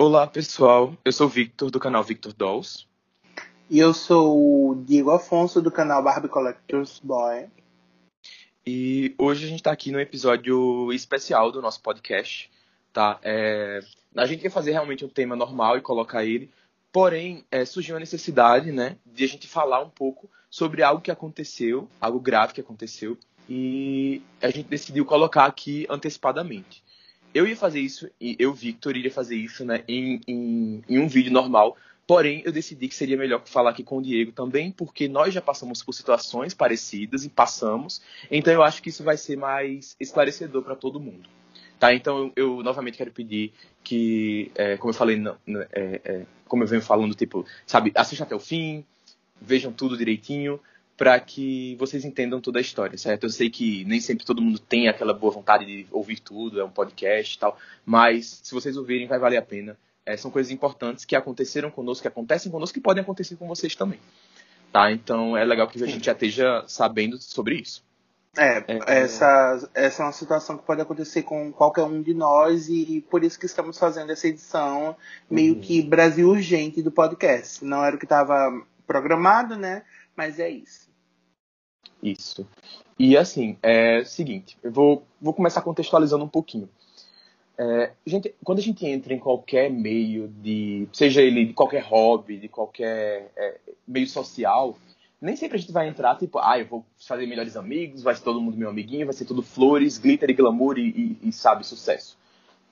Olá, pessoal. Eu sou o Victor, do canal Victor Dolls. E eu sou o Diego Afonso, do canal Barbie Collectors Boy. E hoje a gente está aqui no episódio especial do nosso podcast, tá? É... A gente quer fazer realmente um tema normal e colocar ele, porém é, surgiu a necessidade, né, de a gente falar um pouco sobre algo que aconteceu, algo grave que aconteceu, e a gente decidiu colocar aqui antecipadamente. Eu ia fazer isso, eu, Victor, iria fazer isso né, em, em, em um vídeo normal, Porém, eu decidi que seria melhor falar aqui com o Diego também, porque nós já passamos por situações parecidas e passamos. Então, eu acho que isso vai ser mais esclarecedor para todo mundo. Tá? Então, eu, eu, novamente quero pedir que, é, como eu falei, não, é, é, como eu venho falando, tipo, sabe, assistam até o fim, vejam tudo direitinho, para que vocês entendam toda a história, certo? Eu sei que nem sempre todo mundo tem aquela boa vontade de ouvir tudo, é um podcast e tal, mas se vocês ouvirem, vai valer a pena é, são coisas importantes que aconteceram conosco, que acontecem conosco, que podem acontecer com vocês também. Tá? Então é legal que a gente já esteja sabendo sobre isso. É, é, essa, essa é uma situação que pode acontecer com qualquer um de nós e por isso que estamos fazendo essa edição meio uhum. que Brasil urgente do podcast. Não era o que estava programado, né? Mas é isso. Isso. E assim, é o seguinte, eu vou, vou começar contextualizando um pouquinho. É, gente, quando a gente entra em qualquer meio de, seja ele de qualquer hobby, de qualquer é, meio social, nem sempre a gente vai entrar tipo, ah, eu vou fazer melhores amigos, vai ser todo mundo meu amiguinho, vai ser tudo flores, glitter e glamour e, e, e sabe, sucesso.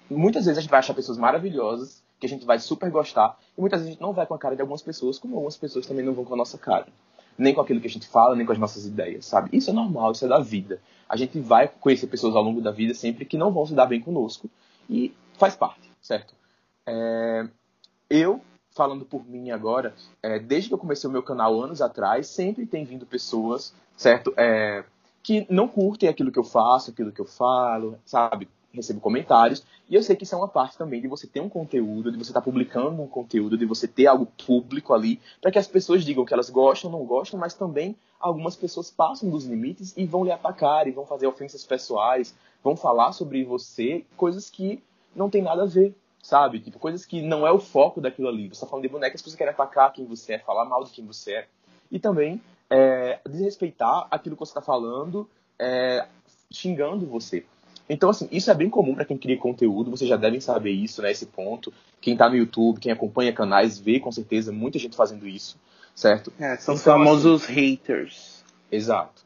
Muitas vezes a gente vai achar pessoas maravilhosas, que a gente vai super gostar, e muitas vezes a gente não vai com a cara de algumas pessoas, como algumas pessoas também não vão com a nossa cara. Nem com aquilo que a gente fala, nem com as nossas ideias, sabe? Isso é normal, isso é da vida. A gente vai conhecer pessoas ao longo da vida sempre que não vão se dar bem conosco, e faz parte, certo? É, eu, falando por mim agora, é, desde que eu comecei o meu canal anos atrás, sempre tem vindo pessoas, certo? É, que não curtem aquilo que eu faço, aquilo que eu falo, sabe? Recebo comentários. E eu sei que isso é uma parte também de você ter um conteúdo, de você estar tá publicando um conteúdo, de você ter algo público ali, para que as pessoas digam que elas gostam, não gostam, mas também algumas pessoas passam dos limites e vão lhe atacar, e vão fazer ofensas pessoais, vão falar sobre você coisas que não tem nada a ver, sabe? Tipo, coisas que não é o foco daquilo ali. Você está falando de bonecas, você quer atacar quem você é, falar mal de quem você é. E também é, desrespeitar aquilo que você está falando, é, xingando você. Então, assim, isso é bem comum para quem cria conteúdo, vocês já devem saber isso, né, esse ponto. Quem está no YouTube, quem acompanha canais, vê com certeza muita gente fazendo isso, certo? É, são então, famosos assim, haters. Exato.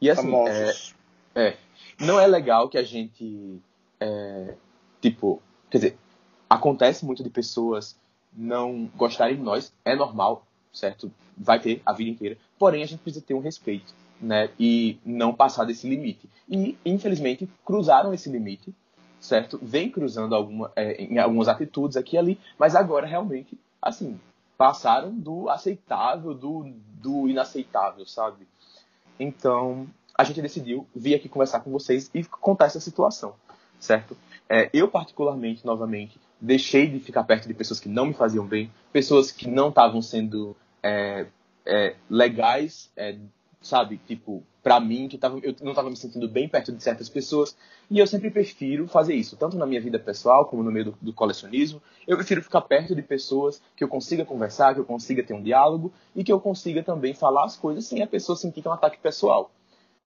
E assim, famosos. É, é, não é legal que a gente, é, tipo, quer dizer, acontece muito de pessoas não gostarem de nós, é normal, certo? Vai ter a vida inteira. Porém, a gente precisa ter um respeito, né? E não passar desse limite. E, infelizmente, cruzaram esse limite, certo? Vem cruzando alguma, é, em algumas atitudes aqui e ali, mas agora realmente, assim, passaram do aceitável, do, do inaceitável, sabe? Então, a gente decidiu vir aqui conversar com vocês e contar essa situação, certo? É, eu, particularmente, novamente, deixei de ficar perto de pessoas que não me faziam bem, pessoas que não estavam sendo é, é, legais, é, sabe? Tipo, para mim, que tava, eu não estava me sentindo bem perto de certas pessoas, e eu sempre prefiro fazer isso, tanto na minha vida pessoal como no meio do, do colecionismo. Eu prefiro ficar perto de pessoas que eu consiga conversar, que eu consiga ter um diálogo e que eu consiga também falar as coisas sem a pessoa sentir que é um ataque pessoal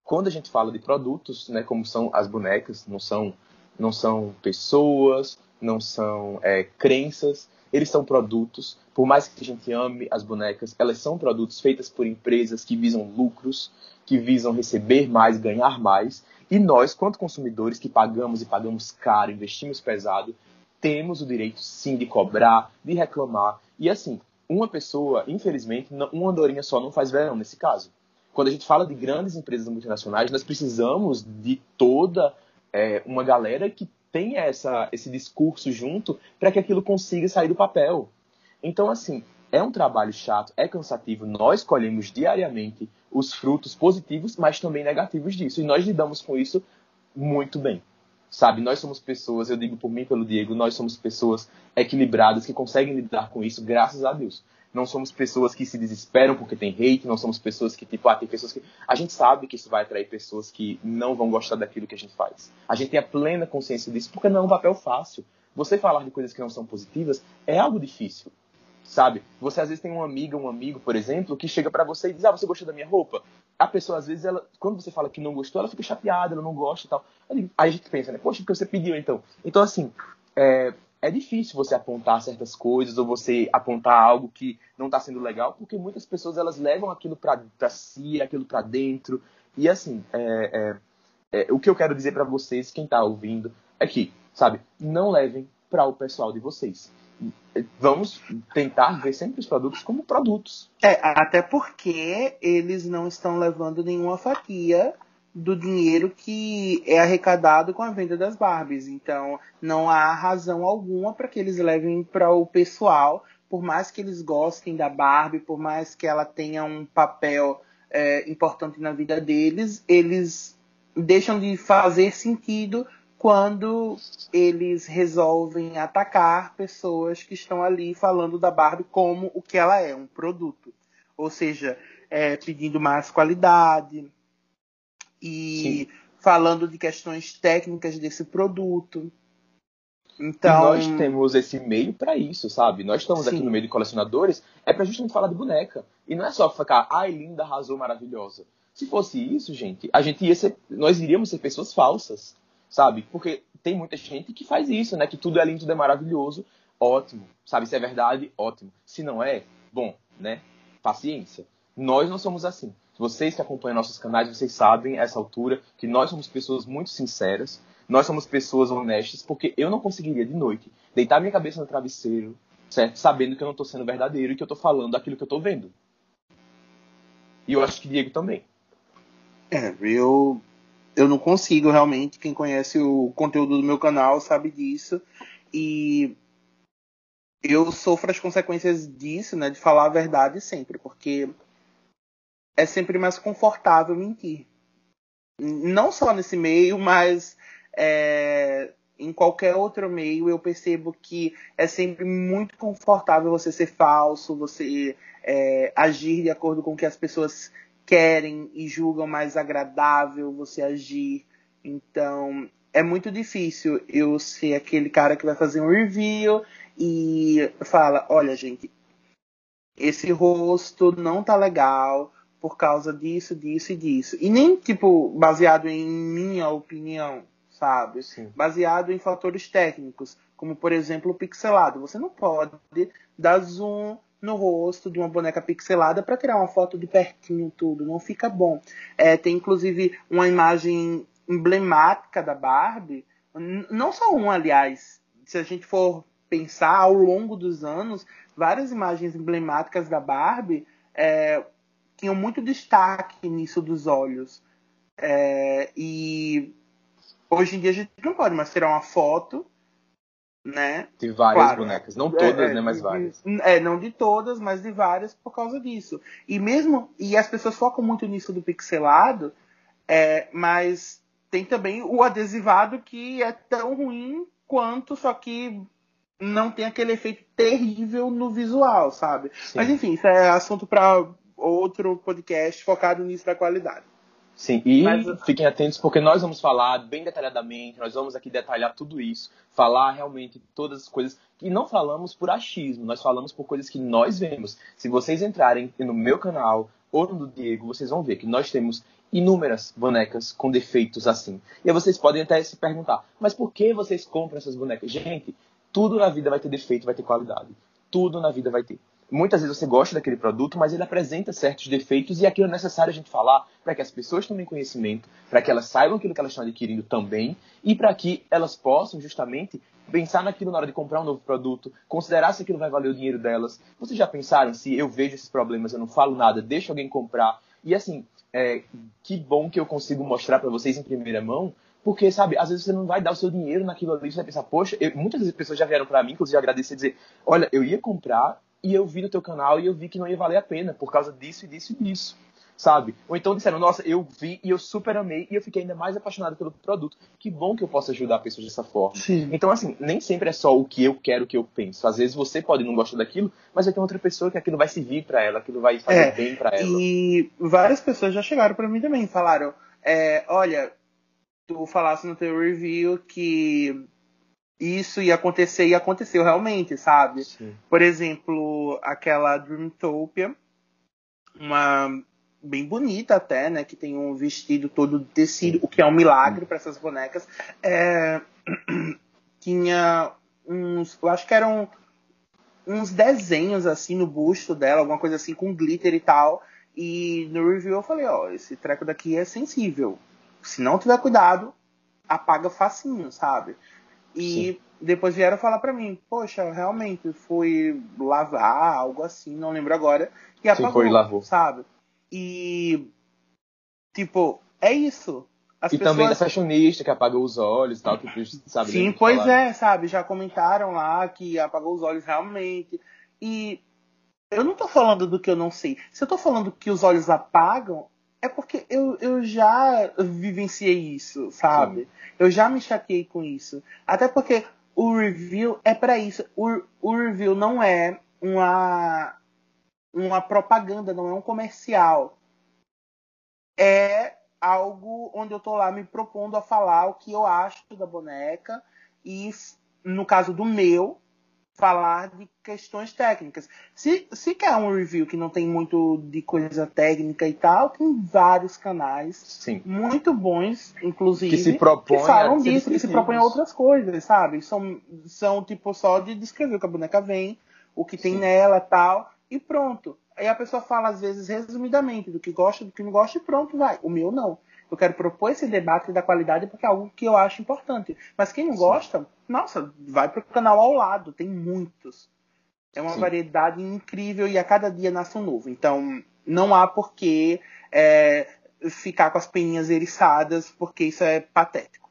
quando a gente fala de produtos, né, como são as bonecas, não são, não são pessoas, não são é, crenças, eles são produtos. Por mais que a gente ame as bonecas, elas são produtos feitos por empresas que visam lucros, que visam receber mais, ganhar mais. E nós, quanto consumidores que pagamos e pagamos caro, investimos pesado, temos o direito sim de cobrar, de reclamar. E assim, uma pessoa, infelizmente, uma andorinha só não faz verão nesse caso quando a gente fala de grandes empresas multinacionais, nós precisamos de toda é, uma galera que tenha essa, esse discurso junto para que aquilo consiga sair do papel. Então, assim, é um trabalho chato, é cansativo. Nós colhemos diariamente os frutos positivos, mas também negativos disso. E nós lidamos com isso muito bem. Sabe, nós somos pessoas, eu digo por mim pelo Diego, nós somos pessoas equilibradas que conseguem lidar com isso, graças a Deus não somos pessoas que se desesperam porque tem hate, não somos pessoas que, tipo, ah, tem pessoas que. A gente sabe que isso vai atrair pessoas que não vão gostar daquilo que a gente faz. A gente tem a plena consciência disso porque não é um papel fácil. você falar de coisas que não são positivas é algo difícil, sabe? Você às vezes tem uma amiga, um amigo, por exemplo, que chega para você e diz: "Ah, você gostou da minha roupa?". A pessoa às vezes ela, quando você fala que não gostou, ela fica chateada, ela não gosta e tal. Aí a gente pensa, né? Poxa, porque você pediu então. Então assim, é, é difícil você apontar certas coisas ou você apontar algo que não está sendo legal, porque muitas pessoas elas levam aquilo para si, aquilo para dentro. E assim, é, é, é, o que eu quero dizer para vocês, quem está ouvindo, é que, sabe, não levem para o pessoal de vocês. Vamos tentar ver sempre os produtos como produtos. É, até porque eles não estão levando nenhuma fatia do dinheiro que é arrecadado com a venda das Barbies. Então, não há razão alguma para que eles levem para o pessoal, por mais que eles gostem da Barbie, por mais que ela tenha um papel é, importante na vida deles, eles deixam de fazer sentido quando eles resolvem atacar pessoas que estão ali falando da Barbie como o que ela é, um produto. Ou seja, é, pedindo mais qualidade, e Sim. falando de questões técnicas desse produto. Então, e nós temos esse meio para isso, sabe? Nós estamos Sim. aqui no meio de colecionadores, é para justamente falar de boneca. E não é só ficar, ai, linda, arrasou, maravilhosa. Se fosse isso, gente, a gente ia ser, nós iríamos ser pessoas falsas, sabe? Porque tem muita gente que faz isso, né? Que tudo é lindo, tudo é maravilhoso, ótimo, sabe? Se é verdade, ótimo. Se não é, bom, né? Paciência. Nós não somos assim. Vocês que acompanham nossos canais, vocês sabem, a essa altura, que nós somos pessoas muito sinceras, nós somos pessoas honestas, porque eu não conseguiria de noite deitar minha cabeça no travesseiro, certo? Sabendo que eu não estou sendo verdadeiro e que eu estou falando aquilo que eu estou vendo. E eu acho que Diego também. É, eu, eu não consigo realmente. Quem conhece o conteúdo do meu canal sabe disso. E eu sofro as consequências disso, né? De falar a verdade sempre, porque é sempre mais confortável mentir. Não só nesse meio, mas é, em qualquer outro meio eu percebo que é sempre muito confortável você ser falso, você é, agir de acordo com o que as pessoas querem e julgam mais agradável você agir. Então é muito difícil eu ser aquele cara que vai fazer um review e fala, olha gente, esse rosto não tá legal, por causa disso, disso e disso. E nem, tipo, baseado em minha opinião, sabe? Sim. Baseado em fatores técnicos, como, por exemplo, o pixelado. Você não pode dar zoom no rosto de uma boneca pixelada para tirar uma foto de pertinho tudo, não fica bom. É, tem inclusive uma imagem emblemática da Barbie, não só uma, aliás, se a gente for pensar ao longo dos anos, várias imagens emblemáticas da Barbie, é, tinham muito destaque nisso dos olhos. É, e hoje em dia a gente não pode mais tirar uma foto, né? De várias claro, bonecas, não todas, é, né, mas várias. É, não de todas, mas de várias por causa disso. E mesmo e as pessoas focam muito nisso do pixelado, é, mas tem também o adesivado que é tão ruim quanto, só que não tem aquele efeito terrível no visual, sabe? Sim. Mas enfim, isso é assunto para outro podcast focado nisso da qualidade. Sim, e Mas, fiquem atentos porque nós vamos falar bem detalhadamente, nós vamos aqui detalhar tudo isso, falar realmente todas as coisas que não falamos por achismo, nós falamos por coisas que nós vemos. Se vocês entrarem no meu canal ou no do Diego, vocês vão ver que nós temos inúmeras bonecas com defeitos assim. E aí vocês podem até se perguntar, mas por que vocês compram essas bonecas? Gente, tudo na vida vai ter defeito, vai ter qualidade. Tudo na vida vai ter muitas vezes você gosta daquele produto, mas ele apresenta certos defeitos e aquilo é necessário a gente falar para que as pessoas tomem conhecimento, para que elas saibam aquilo que elas estão adquirindo também e para que elas possam justamente pensar naquilo na hora de comprar um novo produto, considerar se aquilo vai valer o dinheiro delas. Vocês já pensaram se eu vejo esses problemas, eu não falo nada, deixo alguém comprar? E assim, é, que bom que eu consigo mostrar para vocês em primeira mão, porque, sabe, às vezes você não vai dar o seu dinheiro naquilo ali, você vai pensar, poxa, eu, muitas vezes pessoas já vieram para mim, inclusive agradecer dizer, olha, eu ia comprar e eu vi no teu canal e eu vi que não ia valer a pena por causa disso e disso e disso, sabe? Ou então disseram, nossa, eu vi e eu super amei e eu fiquei ainda mais apaixonado pelo produto. Que bom que eu possa ajudar pessoas dessa forma. Sim. Então, assim, nem sempre é só o que eu quero, o que eu penso. Às vezes você pode não gostar daquilo, mas vai ter outra pessoa que aquilo vai servir para ela, aquilo vai fazer é, bem para ela. E várias pessoas já chegaram para mim também, falaram, é, olha, tu falasse no teu review que isso ia acontecer e aconteceu realmente, sabe? Sim. Por exemplo, aquela Dreamtopia, uma bem bonita até, né? Que tem um vestido todo de tecido, o que é um milagre para essas bonecas. É... Tinha uns, eu acho que eram uns desenhos assim no busto dela, alguma coisa assim com glitter e tal. E no review eu falei, ó, esse treco daqui é sensível. Se não tiver cuidado, apaga facinho, sabe? E Sim. depois vieram falar para mim, poxa, realmente fui lavar, algo assim, não lembro agora. E apagou, Sim, foi lavou. sabe? E tipo, é isso. As e pessoas... também da fashionista que apagou os olhos e tal, que sabe. Sim, pois falar. é, sabe? Já comentaram lá que apagou os olhos realmente. E eu não tô falando do que eu não sei. Se eu tô falando que os olhos apagam, é porque eu, eu já vivenciei isso, sabe? Sim. Eu já me chateei com isso. Até porque o review é para isso. O, o review não é uma, uma propaganda, não é um comercial. É algo onde eu tô lá me propondo a falar o que eu acho da boneca e no caso do meu falar de questões técnicas. Se, se quer um review que não tem muito de coisa técnica e tal, tem vários canais Sim. muito bons, inclusive, que, se propõe que falam disso, que se propõem a outras coisas, sabe? São, são tipo só de descrever o que a boneca vem, o que tem Sim. nela tal, e pronto. Aí a pessoa fala, às vezes, resumidamente, do que gosta, do que não gosta, e pronto, vai. O meu não. Eu quero propor esse debate da qualidade porque é algo que eu acho importante. Mas quem não Sim. gosta, nossa, vai pro canal ao lado, tem muitos. É uma Sim. variedade incrível e a cada dia nasce um novo. Então, não há por que é, ficar com as peninhas eriçadas, porque isso é patético.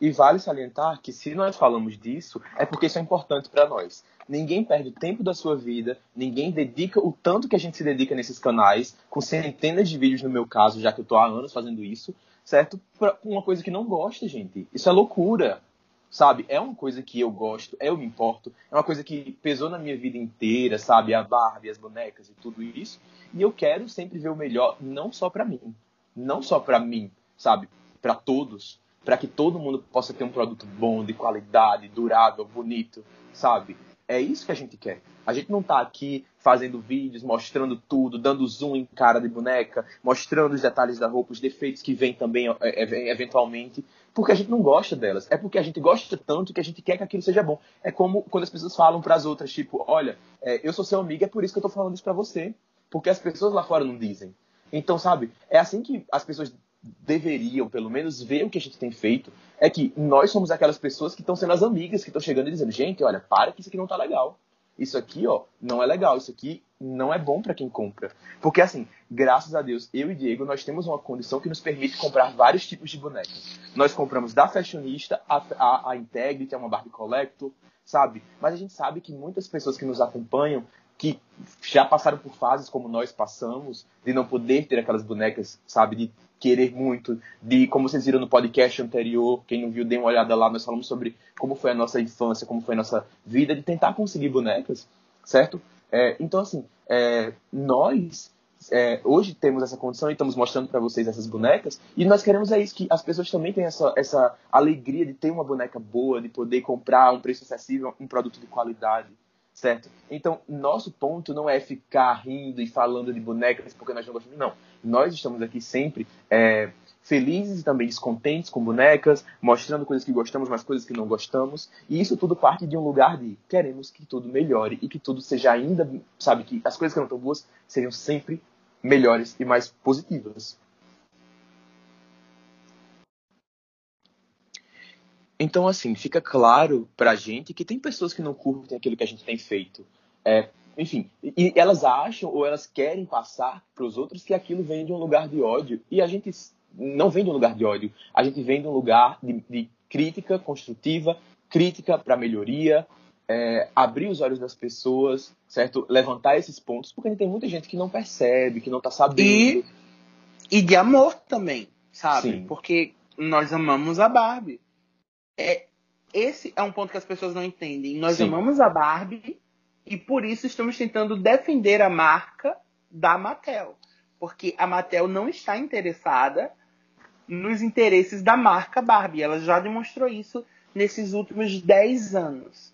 E vale salientar que se nós falamos disso, é porque isso é importante para nós. Ninguém perde o tempo da sua vida, ninguém dedica o tanto que a gente se dedica nesses canais, com centenas de vídeos no meu caso, já que eu tô há anos fazendo isso, certo? Pra uma coisa que não gosta, gente. Isso é loucura. Sabe? É uma coisa que eu gosto, eu me importo, é uma coisa que pesou na minha vida inteira, sabe? A Barbie, as bonecas e tudo isso. E eu quero sempre ver o melhor, não só para mim, não só para mim, sabe? Para todos, para que todo mundo possa ter um produto bom, de qualidade, durável, bonito, sabe? É isso que a gente quer. A gente não está aqui fazendo vídeos, mostrando tudo, dando zoom em cara de boneca, mostrando os detalhes da roupa, os defeitos que vêm também é, é, eventualmente, porque a gente não gosta delas. É porque a gente gosta tanto que a gente quer que aquilo seja bom. É como quando as pessoas falam para as outras, tipo, olha, é, eu sou seu amigo, é por isso que eu estou falando isso para você. Porque as pessoas lá fora não dizem. Então, sabe, é assim que as pessoas deveriam, pelo menos, ver o que a gente tem feito, é que nós somos aquelas pessoas que estão sendo as amigas, que estão chegando e dizendo, gente, olha, para que isso aqui não tá legal. Isso aqui, ó, não é legal, isso aqui não é bom para quem compra. Porque assim, graças a Deus, eu e Diego, nós temos uma condição que nos permite comprar vários tipos de bonecas. Nós compramos da Fashionista, a, a, a Integrity, é uma Barbie Collector, sabe? Mas a gente sabe que muitas pessoas que nos acompanham que já passaram por fases como nós passamos, de não poder ter aquelas bonecas, sabe, de querer muito, de como vocês viram no podcast anterior, quem não viu, dê uma olhada lá, nós falamos sobre como foi a nossa infância, como foi a nossa vida, de tentar conseguir bonecas, certo? É, então, assim, é, nós é, hoje temos essa condição e estamos mostrando para vocês essas bonecas, e nós queremos é isso, que as pessoas também tenham essa, essa alegria de ter uma boneca boa, de poder comprar um preço acessível, um produto de qualidade, certo? Então, nosso ponto não é ficar rindo e falando de bonecas porque nós não gostamos, não. Nós estamos aqui sempre é, felizes e também descontentes com bonecas, mostrando coisas que gostamos, mas coisas que não gostamos, e isso tudo parte de um lugar de queremos que tudo melhore e que tudo seja ainda, sabe, que as coisas que não estão boas sejam sempre melhores e mais positivas. Então, assim, fica claro pra gente que tem pessoas que não curtem aquilo que a gente tem feito. É, enfim, e elas acham ou elas querem passar para os outros que aquilo vem de um lugar de ódio. E a gente não vem de um lugar de ódio. A gente vem de um lugar de, de crítica construtiva, crítica para melhoria, é, abrir os olhos das pessoas, certo? Levantar esses pontos, porque tem muita gente que não percebe, que não está sabendo. E, e de amor também, sabe? Sim. Porque nós amamos a Barbie é, esse é um ponto que as pessoas não entendem. Nós Sim. amamos a Barbie e por isso estamos tentando defender a marca da Mattel. Porque a Mattel não está interessada nos interesses da marca Barbie. Ela já demonstrou isso nesses últimos 10 anos,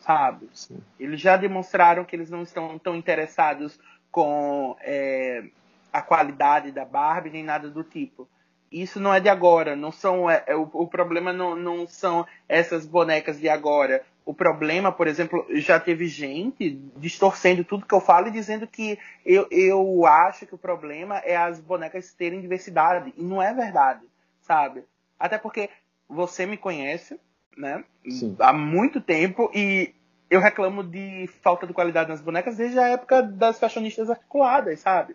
sabe? Sim. Eles já demonstraram que eles não estão tão interessados com é, a qualidade da Barbie nem nada do tipo. Isso não é de agora, não são é, é o, o, problema não, não são essas bonecas de agora. O problema, por exemplo, já teve gente distorcendo tudo que eu falo e dizendo que eu, eu acho que o problema é as bonecas terem diversidade. E não é verdade, sabe? Até porque você me conhece, né? Sim. Há muito tempo e eu reclamo de falta de qualidade nas bonecas desde a época das fashionistas articuladas, sabe?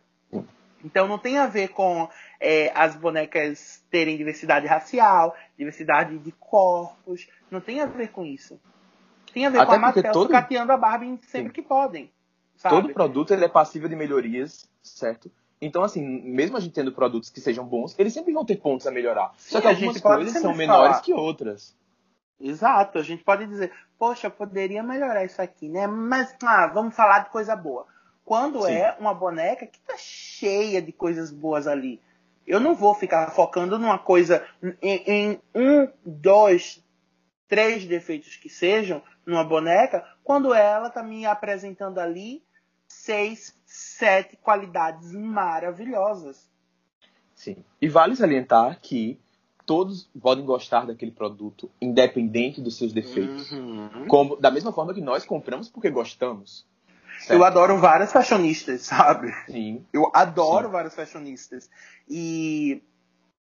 Então não tem a ver com é, as bonecas terem diversidade racial, diversidade de corpos, não tem a ver com isso. Tem a ver Até com a Mattel todo... a Barbie sempre Sim. que podem. Sabe? Todo produto ele é passível de melhorias, certo? Então, assim, mesmo a gente tendo produtos que sejam bons, eles sempre vão ter pontos a melhorar. Sim, Só que algumas coisas são menores que outras. Exato, a gente pode dizer, poxa, poderia melhorar isso aqui, né? Mas, ah, vamos falar de coisa boa. Quando Sim. é uma boneca que tá cheia de coisas boas ali. Eu não vou ficar focando numa coisa, em, em um, dois, três defeitos que sejam numa boneca, quando ela tá me apresentando ali seis, sete qualidades maravilhosas. Sim. E vale salientar que todos podem gostar daquele produto, independente dos seus defeitos. Uhum. Como, da mesma forma que nós compramos porque gostamos. Certo. Eu adoro várias fashionistas, sabe? Sim. Eu adoro Sim. várias fashionistas. E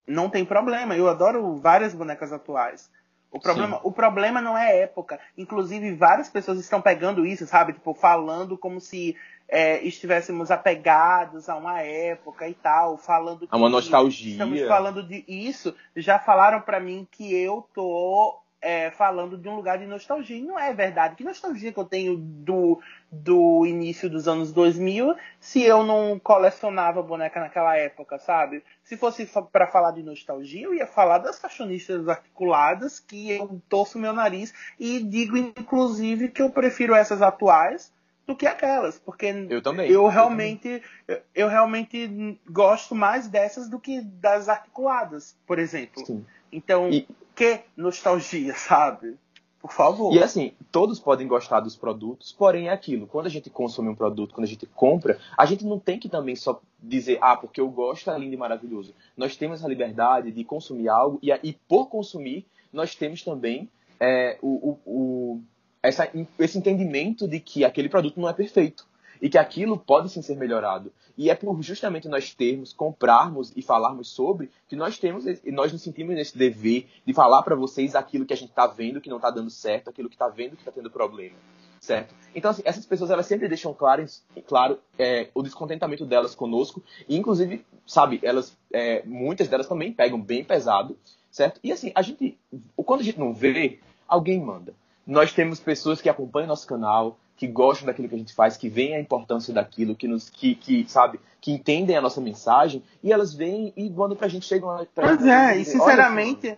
não tem problema, eu adoro várias bonecas atuais. O problema, o problema não é época. Inclusive, várias pessoas estão pegando isso, sabe? Tipo, falando como se é, estivéssemos apegados a uma época e tal, falando a uma nostalgia. Estamos falando de isso. Já falaram para mim que eu tô é, falando de um lugar de nostalgia. E não é verdade. Que nostalgia que eu tenho do, do início dos anos 2000 se eu não colecionava boneca naquela época, sabe? Se fosse para falar de nostalgia, eu ia falar das fashionistas articuladas, que eu torço meu nariz e digo, inclusive, que eu prefiro essas atuais do que aquelas, porque eu, também, eu realmente eu, eu realmente gosto mais dessas do que das articuladas, por exemplo. Sim. Então, e... que nostalgia, sabe? Por favor. E assim, todos podem gostar dos produtos, porém é aquilo. Quando a gente consome um produto, quando a gente compra, a gente não tem que também só dizer, ah, porque eu gosto, é lindo e maravilhoso. Nós temos a liberdade de consumir algo e, e por consumir, nós temos também é, o, o, o essa, esse entendimento de que aquele produto não é perfeito e que aquilo pode sim ser melhorado. E é por justamente nós termos, comprarmos e falarmos sobre que nós temos e nós nos sentimos nesse dever de falar para vocês aquilo que a gente está vendo que não está dando certo, aquilo que está vendo que está tendo problema, certo? Então assim, essas pessoas elas sempre deixam claro, claro é, o descontentamento delas conosco e inclusive sabe elas é, muitas delas também pegam bem pesado, certo? E assim a gente quando a gente não vê alguém manda nós temos pessoas que acompanham nosso canal, que gostam daquilo que a gente faz, que veem a importância daquilo, que nos, que, que sabe, que entendem a nossa mensagem e elas vêm e mandam pra gente, chegam lá pra Pois gente, é, e sinceramente,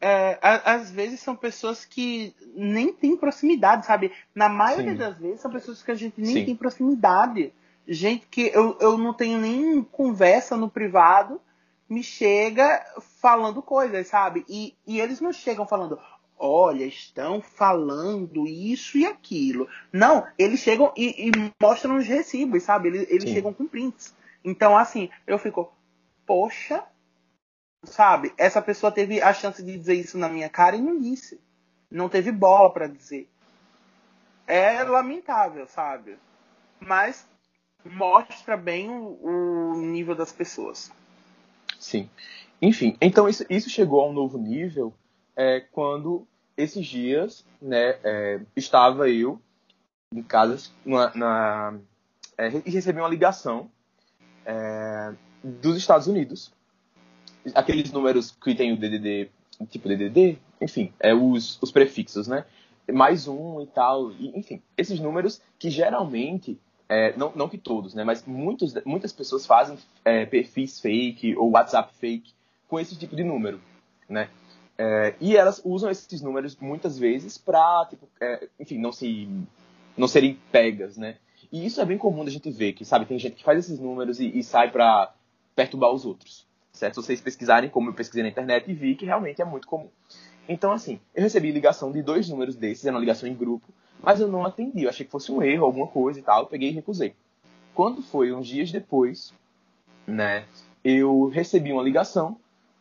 é, às vezes são pessoas que nem têm proximidade, sabe? Na maioria Sim. das vezes são pessoas que a gente nem Sim. tem proximidade. Gente que eu, eu não tenho nem conversa no privado, me chega falando coisas, sabe? E, e eles não chegam falando, olha, estão falando isso e aquilo. Não, eles chegam e, e mostram os recibos, sabe? Eles, eles chegam com prints. Então, assim, eu fico, poxa, sabe? Essa pessoa teve a chance de dizer isso na minha cara e não disse. Não teve bola para dizer. É lamentável, sabe? Mas mostra bem o, o nível das pessoas. Sim. Enfim, então isso, isso chegou a um novo nível é, quando esses dias, né, é, estava eu em casa na, na é, e recebi uma ligação é, dos Estados Unidos. Aqueles números que tem o DDD, tipo DDD, enfim, é os, os prefixos, né? Mais um e tal, e, enfim, esses números que geralmente, é, não, não que todos, né? Mas muitos, muitas pessoas fazem é, perfis fake ou WhatsApp fake com esse tipo de número, né? É, e elas usam esses números muitas vezes para, tipo, é, enfim, não se não serem pegas, né? E isso é bem comum da gente ver, que sabe, tem gente que faz esses números e, e sai para perturbar os outros, certo? Se vocês pesquisarem, como eu pesquisei na internet e vi que realmente é muito comum. Então, assim, eu recebi ligação de dois números desses, era uma ligação em grupo, mas eu não atendi. Eu achei que fosse um erro, alguma coisa e tal. Eu peguei e recusei. Quando foi uns dias depois, né, eu recebi uma ligação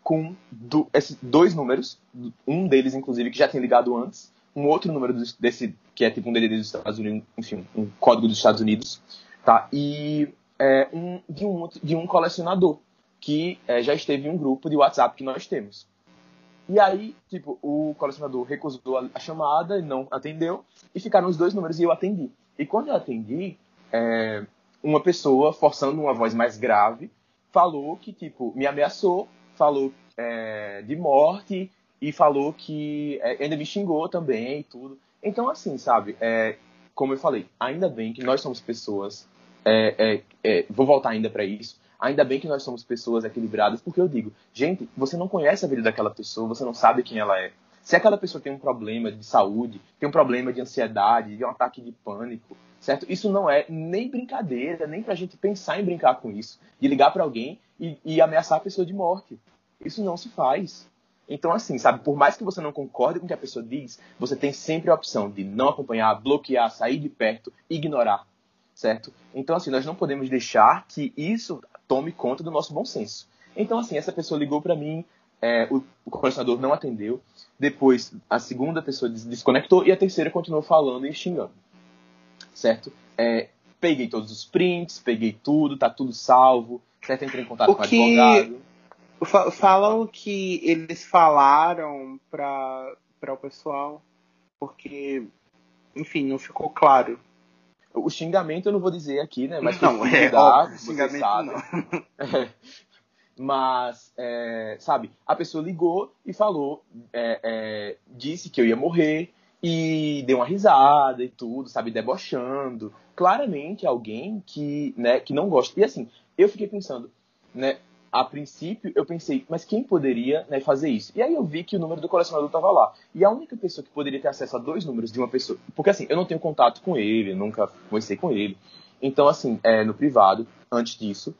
com do, esses dois números, um deles, inclusive, que já tinha ligado antes, um outro número desse, que é tipo um DDD dos Estados Unidos, enfim, um código dos Estados Unidos, tá? E é, um, de, um, de um colecionador que é, já esteve em um grupo de WhatsApp que nós temos. E aí, tipo, o colecionador recusou a, chamada e não atendeu, e ficaram os dois números e eu atendi. E quando eu atendi, é, uma pessoa, forçando uma voz mais grave, falou que, tipo, me ameaçou, falou é, de morte e falou que é, ainda me xingou também e tudo. Então, assim, sabe, é, como eu falei, ainda bem que nós somos pessoas, é, é, é, vou voltar ainda para isso, Ainda bem que nós somos pessoas equilibradas, porque eu digo, gente, você não conhece a vida daquela pessoa, você não sabe quem ela é. Se aquela pessoa tem um problema de saúde, tem um problema de ansiedade, de um ataque de pânico, certo? Isso não é nem brincadeira, nem pra gente pensar em brincar com isso, de ligar para alguém e, e ameaçar a pessoa de morte. Isso não se faz. Então, assim, sabe, por mais que você não concorde com o que a pessoa diz, você tem sempre a opção de não acompanhar, bloquear, sair de perto, ignorar, certo? Então, assim, nós não podemos deixar que isso tome conta do nosso bom senso. Então, assim, essa pessoa ligou para mim, é, o, o colecionador não atendeu, depois a segunda pessoa desconectou e a terceira continuou falando e xingando. Certo? É, peguei todos os prints, peguei tudo, tá tudo salvo, certo? Entrei em contato o com o que... advogado. Falam que eles falaram para o pessoal, porque, enfim, não ficou claro o xingamento eu não vou dizer aqui, né? Mas não, é, óbvio, xingamento sabe. não. É. Mas, é, sabe, a pessoa ligou e falou, é, é, disse que eu ia morrer e deu uma risada e tudo, sabe, debochando. Claramente alguém que, né, que não gosta. E assim, eu fiquei pensando, né, a princípio eu pensei, mas quem poderia né, fazer isso? E aí eu vi que o número do colecionador estava lá. E a única pessoa que poderia ter acesso a dois números de uma pessoa. Porque assim, eu não tenho contato com ele, nunca conversei com ele. Então, assim, é, no privado, antes disso.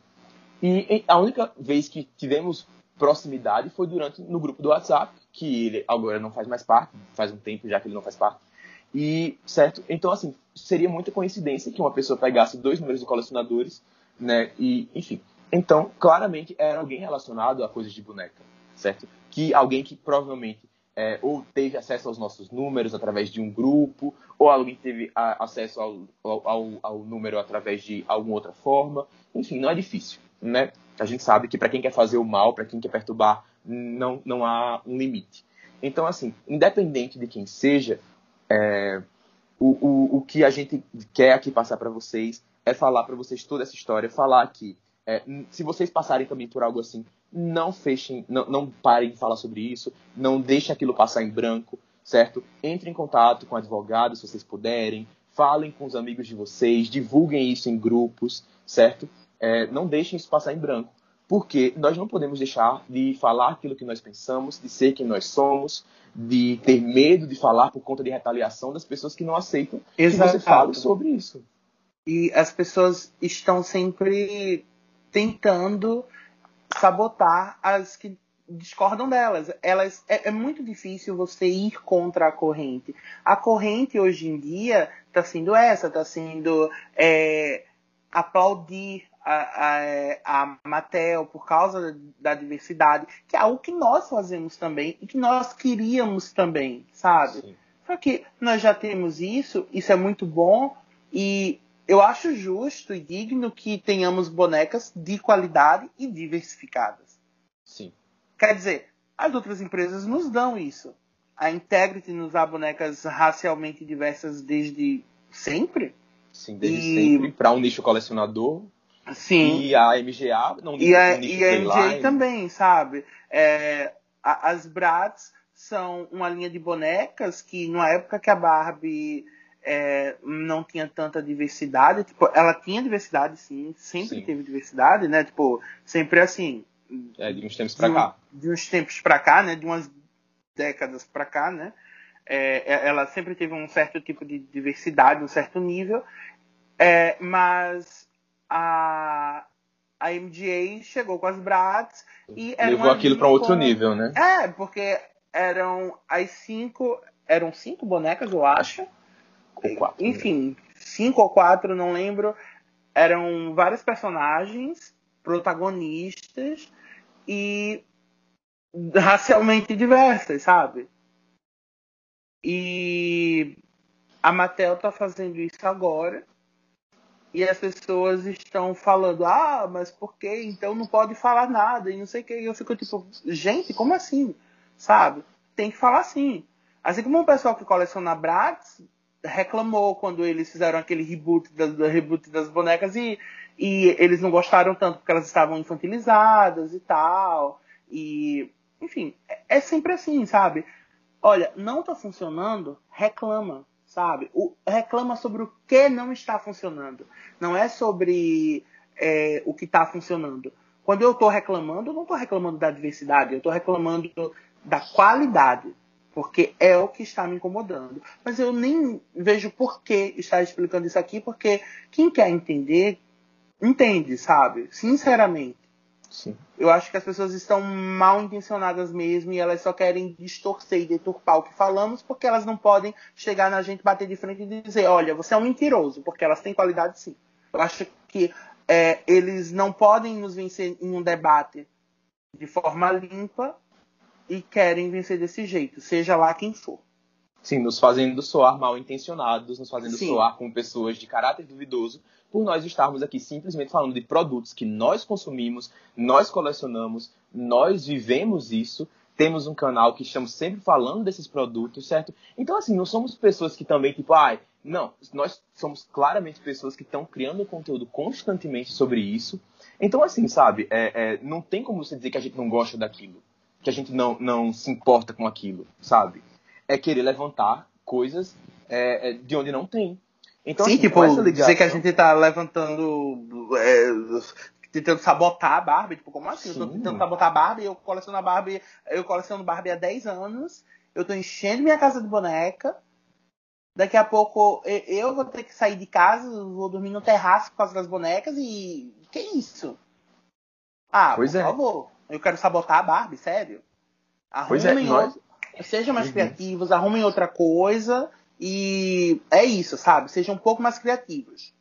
E a única vez que tivemos proximidade foi durante no grupo do WhatsApp, que ele agora não faz mais parte, faz um tempo já que ele não faz parte. E, certo? Então, assim, seria muita coincidência que uma pessoa pegasse dois números de colecionadores, né? E, enfim. Então, claramente, era alguém relacionado a coisas de boneca, certo? Que alguém que provavelmente é, ou teve acesso aos nossos números através de um grupo, ou alguém teve a, acesso ao, ao, ao, número através de alguma outra forma. Enfim, não é difícil, né? A gente sabe que para quem quer fazer o mal, para quem quer perturbar, não, não há um limite. Então, assim, independente de quem seja, é, o, o, o que a gente quer aqui passar para vocês é falar para vocês toda essa história, falar que é, se vocês passarem também por algo assim, não fechem, não, não parem de falar sobre isso, não deixem aquilo passar em branco, certo? Entrem em contato com advogados se vocês puderem, falem com os amigos de vocês, divulguem isso em grupos, certo? É, não deixem isso passar em branco, porque nós não podemos deixar de falar aquilo que nós pensamos, de ser quem nós somos, de ter medo de falar por conta de retaliação das pessoas que não aceitam Exato. que você fale sobre isso. E as pessoas estão sempre tentando sabotar as que discordam delas. Elas é, é, muito difícil você ir contra a corrente. A corrente hoje em dia está sendo essa, está sendo é, aplaudir a, a, a Mattel por causa da diversidade, que é algo que nós fazemos também e que nós queríamos também, sabe? Sim. Só que nós já temos isso, isso é muito bom e eu acho justo e digno que tenhamos bonecas de qualidade e diversificadas. Sim. Quer dizer, as outras empresas nos dão isso. A Integrity nos dá bonecas racialmente diversas desde sempre. Sim, desde e... sempre, para um nicho colecionador. Sim. E a MGA não E a, um e a MGA também, sabe? É, as Bratz são uma linha de bonecas que, na época que a Barbie é, não tinha tanta diversidade. Tipo, ela tinha diversidade, sim, sempre sim. teve diversidade, né? Tipo, sempre assim. É, de uns tempos pra cá. De uns tempos pra cá, né? De umas décadas pra cá, né? É, é, ela sempre teve um certo tipo de diversidade, um certo nível, é, mas a, a MGA chegou com as Bratz e levou aquilo para outro nível, né? É, porque eram as cinco. Eram cinco bonecas, eu acho. Quatro. Né? Enfim, cinco ou quatro, não lembro. Eram vários personagens, protagonistas e racialmente diversas, sabe? E a Mattel tá fazendo isso agora. E as pessoas estão falando, ah, mas por que? Então não pode falar nada e não sei o que. E eu fico tipo, gente, como assim? Sabe? Tem que falar assim. Assim como o pessoal que coleciona Bratz reclamou quando eles fizeram aquele reboot das, reboot das bonecas e, e eles não gostaram tanto porque elas estavam infantilizadas e tal. E, enfim, é, é sempre assim, sabe? Olha, não tá funcionando, reclama sabe? O, reclama sobre o que não está funcionando. Não é sobre é, o que está funcionando. Quando eu estou reclamando, eu não estou reclamando da diversidade, eu estou reclamando da qualidade, porque é o que está me incomodando. Mas eu nem vejo por que estar explicando isso aqui, porque quem quer entender, entende, sabe? Sinceramente. Sim. Eu acho que as pessoas estão mal intencionadas mesmo e elas só querem distorcer e deturpar o que falamos porque elas não podem chegar na gente, bater de frente e dizer: olha, você é um mentiroso, porque elas têm qualidade sim. Eu acho que é, eles não podem nos vencer em um debate de forma limpa e querem vencer desse jeito, seja lá quem for. Sim, nos fazendo soar mal intencionados, nos fazendo Sim. soar como pessoas de caráter duvidoso, por nós estarmos aqui simplesmente falando de produtos que nós consumimos, nós colecionamos, nós vivemos isso, temos um canal que estamos sempre falando desses produtos, certo? Então, assim, não somos pessoas que também, tipo, ai, não, nós somos claramente pessoas que estão criando conteúdo constantemente sobre isso. Então, assim, sabe, é, é, não tem como você dizer que a gente não gosta daquilo, que a gente não, não se importa com aquilo, sabe? É querer levantar coisas é, é de onde não tem. Então, Sim, assim, tipo, ligação... dizer que a gente tá levantando. É, tentando sabotar a Barbie. Tipo, como assim? Sim. Eu tô tentando sabotar a Barbie, eu coleciono a Barbie, eu coleciono Barbie há 10 anos, eu tô enchendo minha casa de boneca. Daqui a pouco eu vou ter que sair de casa, vou dormir no terraço por causa das bonecas e. Que isso? Ah, pois por é. favor. Eu quero sabotar a Barbie, sério. Arrumem pois é, nós... Sejam mais uhum. criativos, arrumem outra coisa e é isso, sabe? Sejam um pouco mais criativos.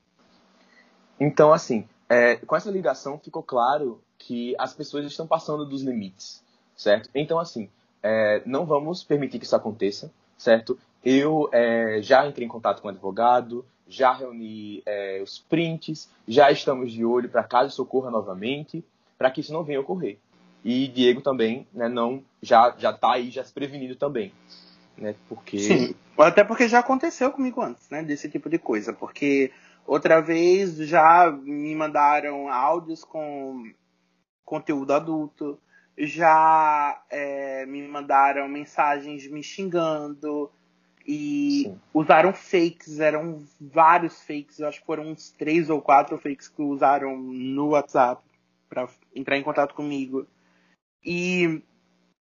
Então, assim, é, com essa ligação ficou claro que as pessoas estão passando dos limites, certo? Então, assim, é, não vamos permitir que isso aconteça, certo? Eu é, já entrei em contato com o advogado, já reuni é, os prints, já estamos de olho para caso isso ocorra novamente, para que isso não venha a ocorrer. E Diego também, né, não já já está aí já se prevenido também, né? Porque Sim. Até porque já aconteceu comigo antes, né? Desse tipo de coisa. Porque outra vez já me mandaram áudios com conteúdo adulto, já é, me mandaram mensagens me xingando e Sim. usaram fakes, eram vários fakes, acho que foram uns três ou quatro fakes que usaram no WhatsApp para entrar em contato comigo. E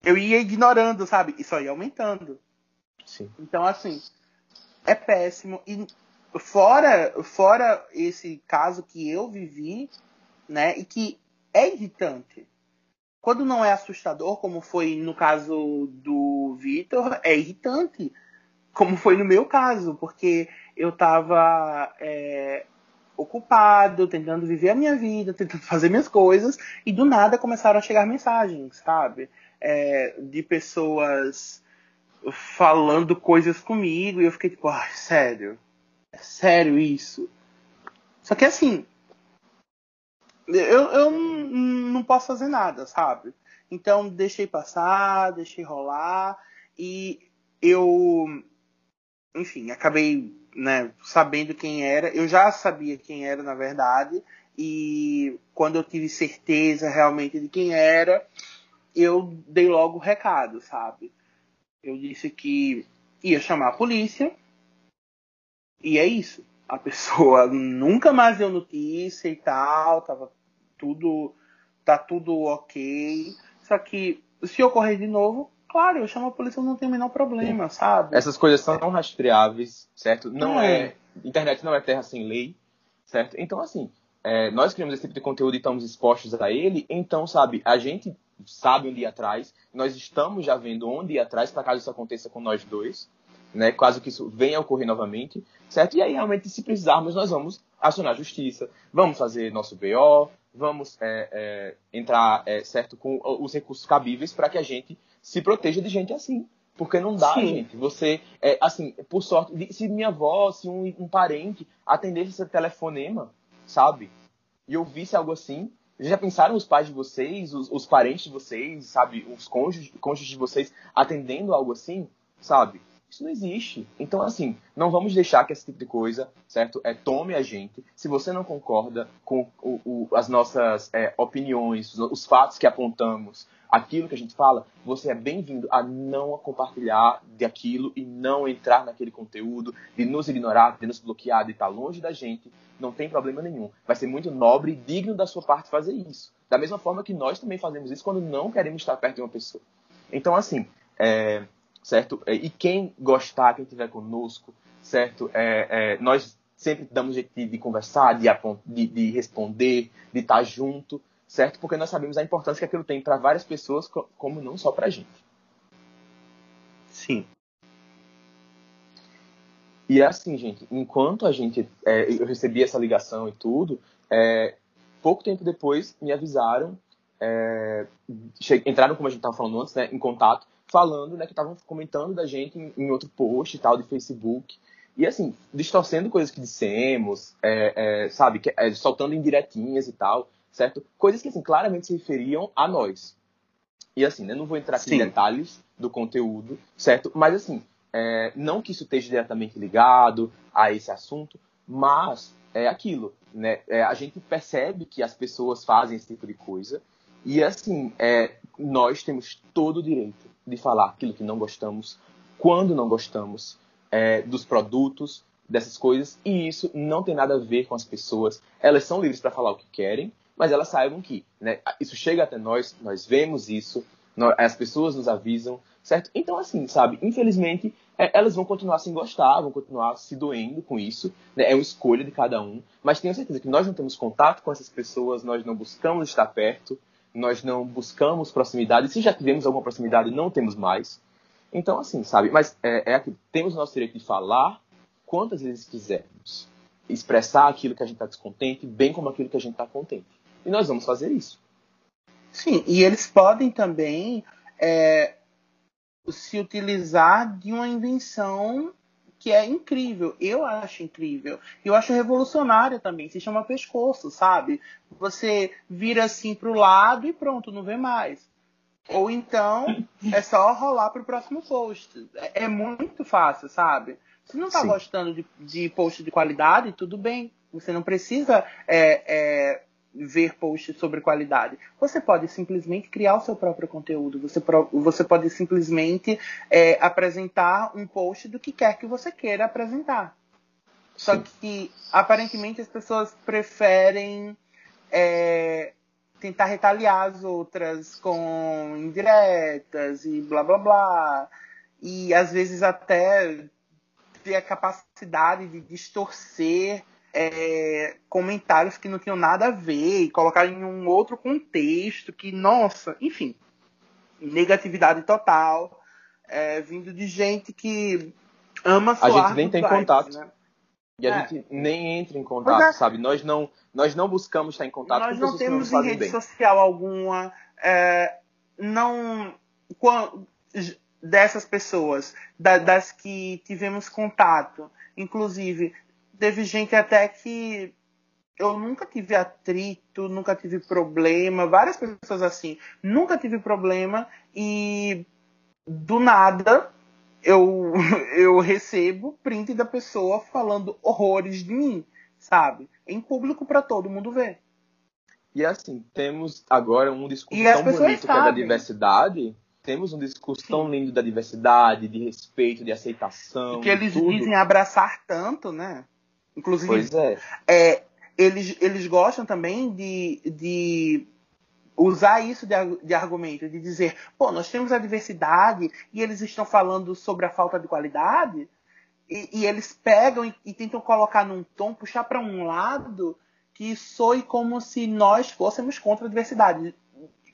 eu ia ignorando, sabe? E só ia aumentando. Sim. Então, assim, é péssimo. E fora, fora esse caso que eu vivi, né, e que é irritante. Quando não é assustador, como foi no caso do Vitor, é irritante. Como foi no meu caso, porque eu estava é, ocupado, tentando viver a minha vida, tentando fazer minhas coisas, e do nada começaram a chegar mensagens, sabe? É, de pessoas falando coisas comigo e eu fiquei tipo, ah, sério? É sério isso? Só que assim, eu, eu não posso fazer nada, sabe? Então deixei passar, deixei rolar e eu, enfim, acabei né, sabendo quem era. Eu já sabia quem era, na verdade, e quando eu tive certeza realmente de quem era, eu dei logo o recado, sabe? Eu disse que ia chamar a polícia. E é isso. A pessoa nunca mais deu notícia e tal, tava tudo tá tudo ok. Só que se ocorrer de novo, claro, eu chamo a polícia, não tem o menor problema, sabe? Essas coisas são não rastreáveis, certo? Não é. é. Internet não é terra sem lei, certo? Então, assim, é, nós criamos esse tipo de conteúdo e estamos expostos a ele, então, sabe, a gente sabe onde ir atrás. Nós estamos já vendo onde ir atrás para caso isso aconteça com nós dois, né? Caso que isso venha a ocorrer novamente, certo? E aí realmente se precisarmos nós vamos acionar a justiça, vamos fazer nosso BO, vamos é, é, entrar é, certo com os recursos cabíveis para que a gente se proteja de gente assim. Porque não dá, Sim. gente. Você, é, assim, por sorte, se minha avó, se um, um parente atendesse esse telefonema, sabe? E eu visse algo assim, já pensaram os pais de vocês, os, os parentes de vocês, sabe? Os cônjuges, cônjuges de vocês atendendo algo assim, sabe? Isso não existe. Então, assim, não vamos deixar que esse tipo de coisa, certo? É, tome a gente. Se você não concorda com o, o, as nossas é, opiniões, os fatos que apontamos, aquilo que a gente fala, você é bem-vindo a não compartilhar daquilo e não entrar naquele conteúdo, de nos ignorar, de nos bloquear, de estar longe da gente. Não tem problema nenhum. Vai ser muito nobre e digno da sua parte fazer isso. Da mesma forma que nós também fazemos isso quando não queremos estar perto de uma pessoa. Então, assim, é, certo? É, e quem gostar, quem estiver conosco, certo? É, é, nós sempre damos jeito de, de conversar, de, de, de responder, de estar junto certo? Porque nós sabemos a importância que aquilo tem para várias pessoas, como não só para a gente. Sim. E é assim, gente, enquanto a gente. É, eu recebi essa ligação e tudo, é, pouco tempo depois me avisaram, é, entraram, como a gente estava falando antes, né, em contato, falando né, que estavam comentando da gente em, em, outro post e tal, de Facebook. E assim, distorcendo coisas que dissemos, é, é, sabe, que, soltando indiretinhas e tal certo? Coisas que, assim, claramente se referiam a nós. E, assim, né, não vou entrar aqui em detalhes do conteúdo, certo? Mas, assim, é, não que isso esteja diretamente ligado a esse assunto, mas é aquilo, né? É, a gente percebe que as pessoas fazem esse tipo de coisa e, assim, é, nós temos todo o direito de falar aquilo que não gostamos, quando não gostamos, é, dos produtos, dessas coisas, e isso não tem nada a ver com as pessoas. Elas são livres para falar o que querem, mas elas saibam que né, isso chega até nós, nós vemos isso, nós, as pessoas nos avisam, certo? Então, assim, sabe, infelizmente, é, elas vão continuar sem gostar, vão continuar se doendo com isso, né? é uma escolha de cada um, mas tenho certeza que nós não temos contato com essas pessoas, nós não buscamos estar perto, nós não buscamos proximidade, se já tivemos alguma proximidade, não temos mais. Então, assim, sabe, mas é, é aquilo, temos o nosso direito de falar quantas vezes quisermos, expressar aquilo que a gente está descontente, bem como aquilo que a gente está contente. E nós vamos fazer isso. Sim, e eles podem também é, se utilizar de uma invenção que é incrível. Eu acho incrível. Eu acho revolucionária também. Se chama pescoço, sabe? Você vira assim pro lado e pronto, não vê mais. Ou então é só rolar pro próximo post. É, é muito fácil, sabe? Se não tá Sim. gostando de, de post de qualidade, tudo bem. Você não precisa é, é, ver posts sobre qualidade. Você pode simplesmente criar o seu próprio conteúdo. Você, você pode simplesmente é, apresentar um post do que quer que você queira apresentar. Só Sim. que aparentemente as pessoas preferem é, tentar retaliar as outras com indiretas e blá blá blá. E às vezes até ter a capacidade de distorcer é, comentários que não tinham nada a ver e colocar em um outro contexto que, nossa, enfim, negatividade total, é, vindo de gente que ama A gente nem tem contato. Né? E a é. gente nem entra em contato, é. sabe? Nós não, nós não buscamos estar em contato nós com pessoas que não Nós não temos em rede bem. social alguma, é, não dessas pessoas, da, das que tivemos contato, inclusive teve gente até que eu nunca tive atrito, nunca tive problema, várias pessoas assim, nunca tive problema e do nada eu, eu recebo print da pessoa falando horrores de mim, sabe? Em público para todo mundo ver. E assim, temos agora um discurso tão bonito que é da diversidade. Temos um discurso Sim. tão lindo da diversidade, de respeito, de aceitação. Que eles tudo. dizem abraçar tanto, né? Inclusive, pois é. é. eles, eles gostam também de, de usar isso de, de argumento, de dizer, pô, nós temos a diversidade e eles estão falando sobre a falta de qualidade, e, e eles pegam e, e, tentam colocar num tom, puxar para um lado que soe como se nós fôssemos contra a diversidade.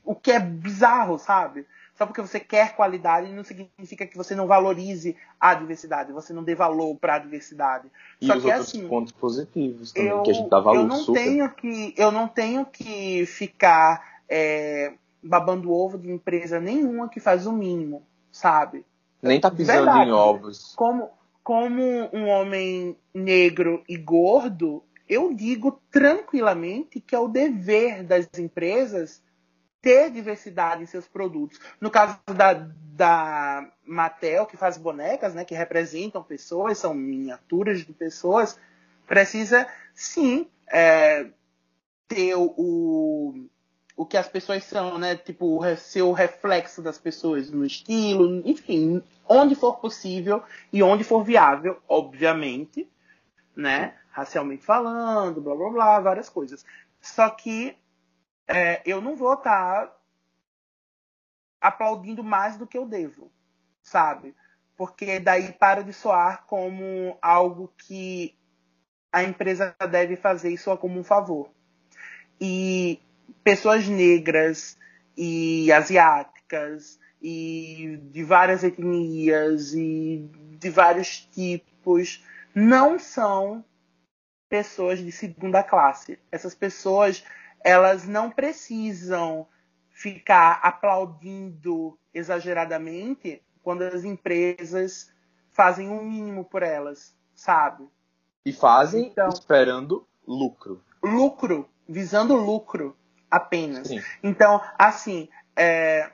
o que é bizarro, sabe? Só porque você quer qualidade não significa que você não valorize a diversidade, você não dê valor para a diversidade. E Só os que outros assim, pontos positivos também, eu, que a gente dá valor eu não super. tenho que eu não tenho que ficar é, babando ovo de empresa nenhuma que faz o mínimo, sabe? Nem tá pisando Verdade. em ovos. Como como um homem negro e gordo, eu digo tranquilamente que é o dever das empresas ter diversidade em seus produtos. No caso da, da Mattel, que faz bonecas, né, que representam pessoas, são miniaturas de pessoas, precisa sim é, ter o, o que as pessoas são, né? Tipo, ser o reflexo das pessoas no estilo, enfim, onde for possível e onde for viável, obviamente, né? Racialmente falando, blá blá blá, várias coisas. Só que é, eu não vou estar aplaudindo mais do que eu devo, sabe? Porque daí para de soar como algo que a empresa deve fazer e soa como um favor. E pessoas negras e asiáticas e de várias etnias e de vários tipos não são pessoas de segunda classe. Essas pessoas, elas não precisam ficar aplaudindo exageradamente quando as empresas fazem o mínimo por elas, sabe? E fazem Então. esperando lucro. Lucro, visando lucro apenas. Sim. Então, assim, é,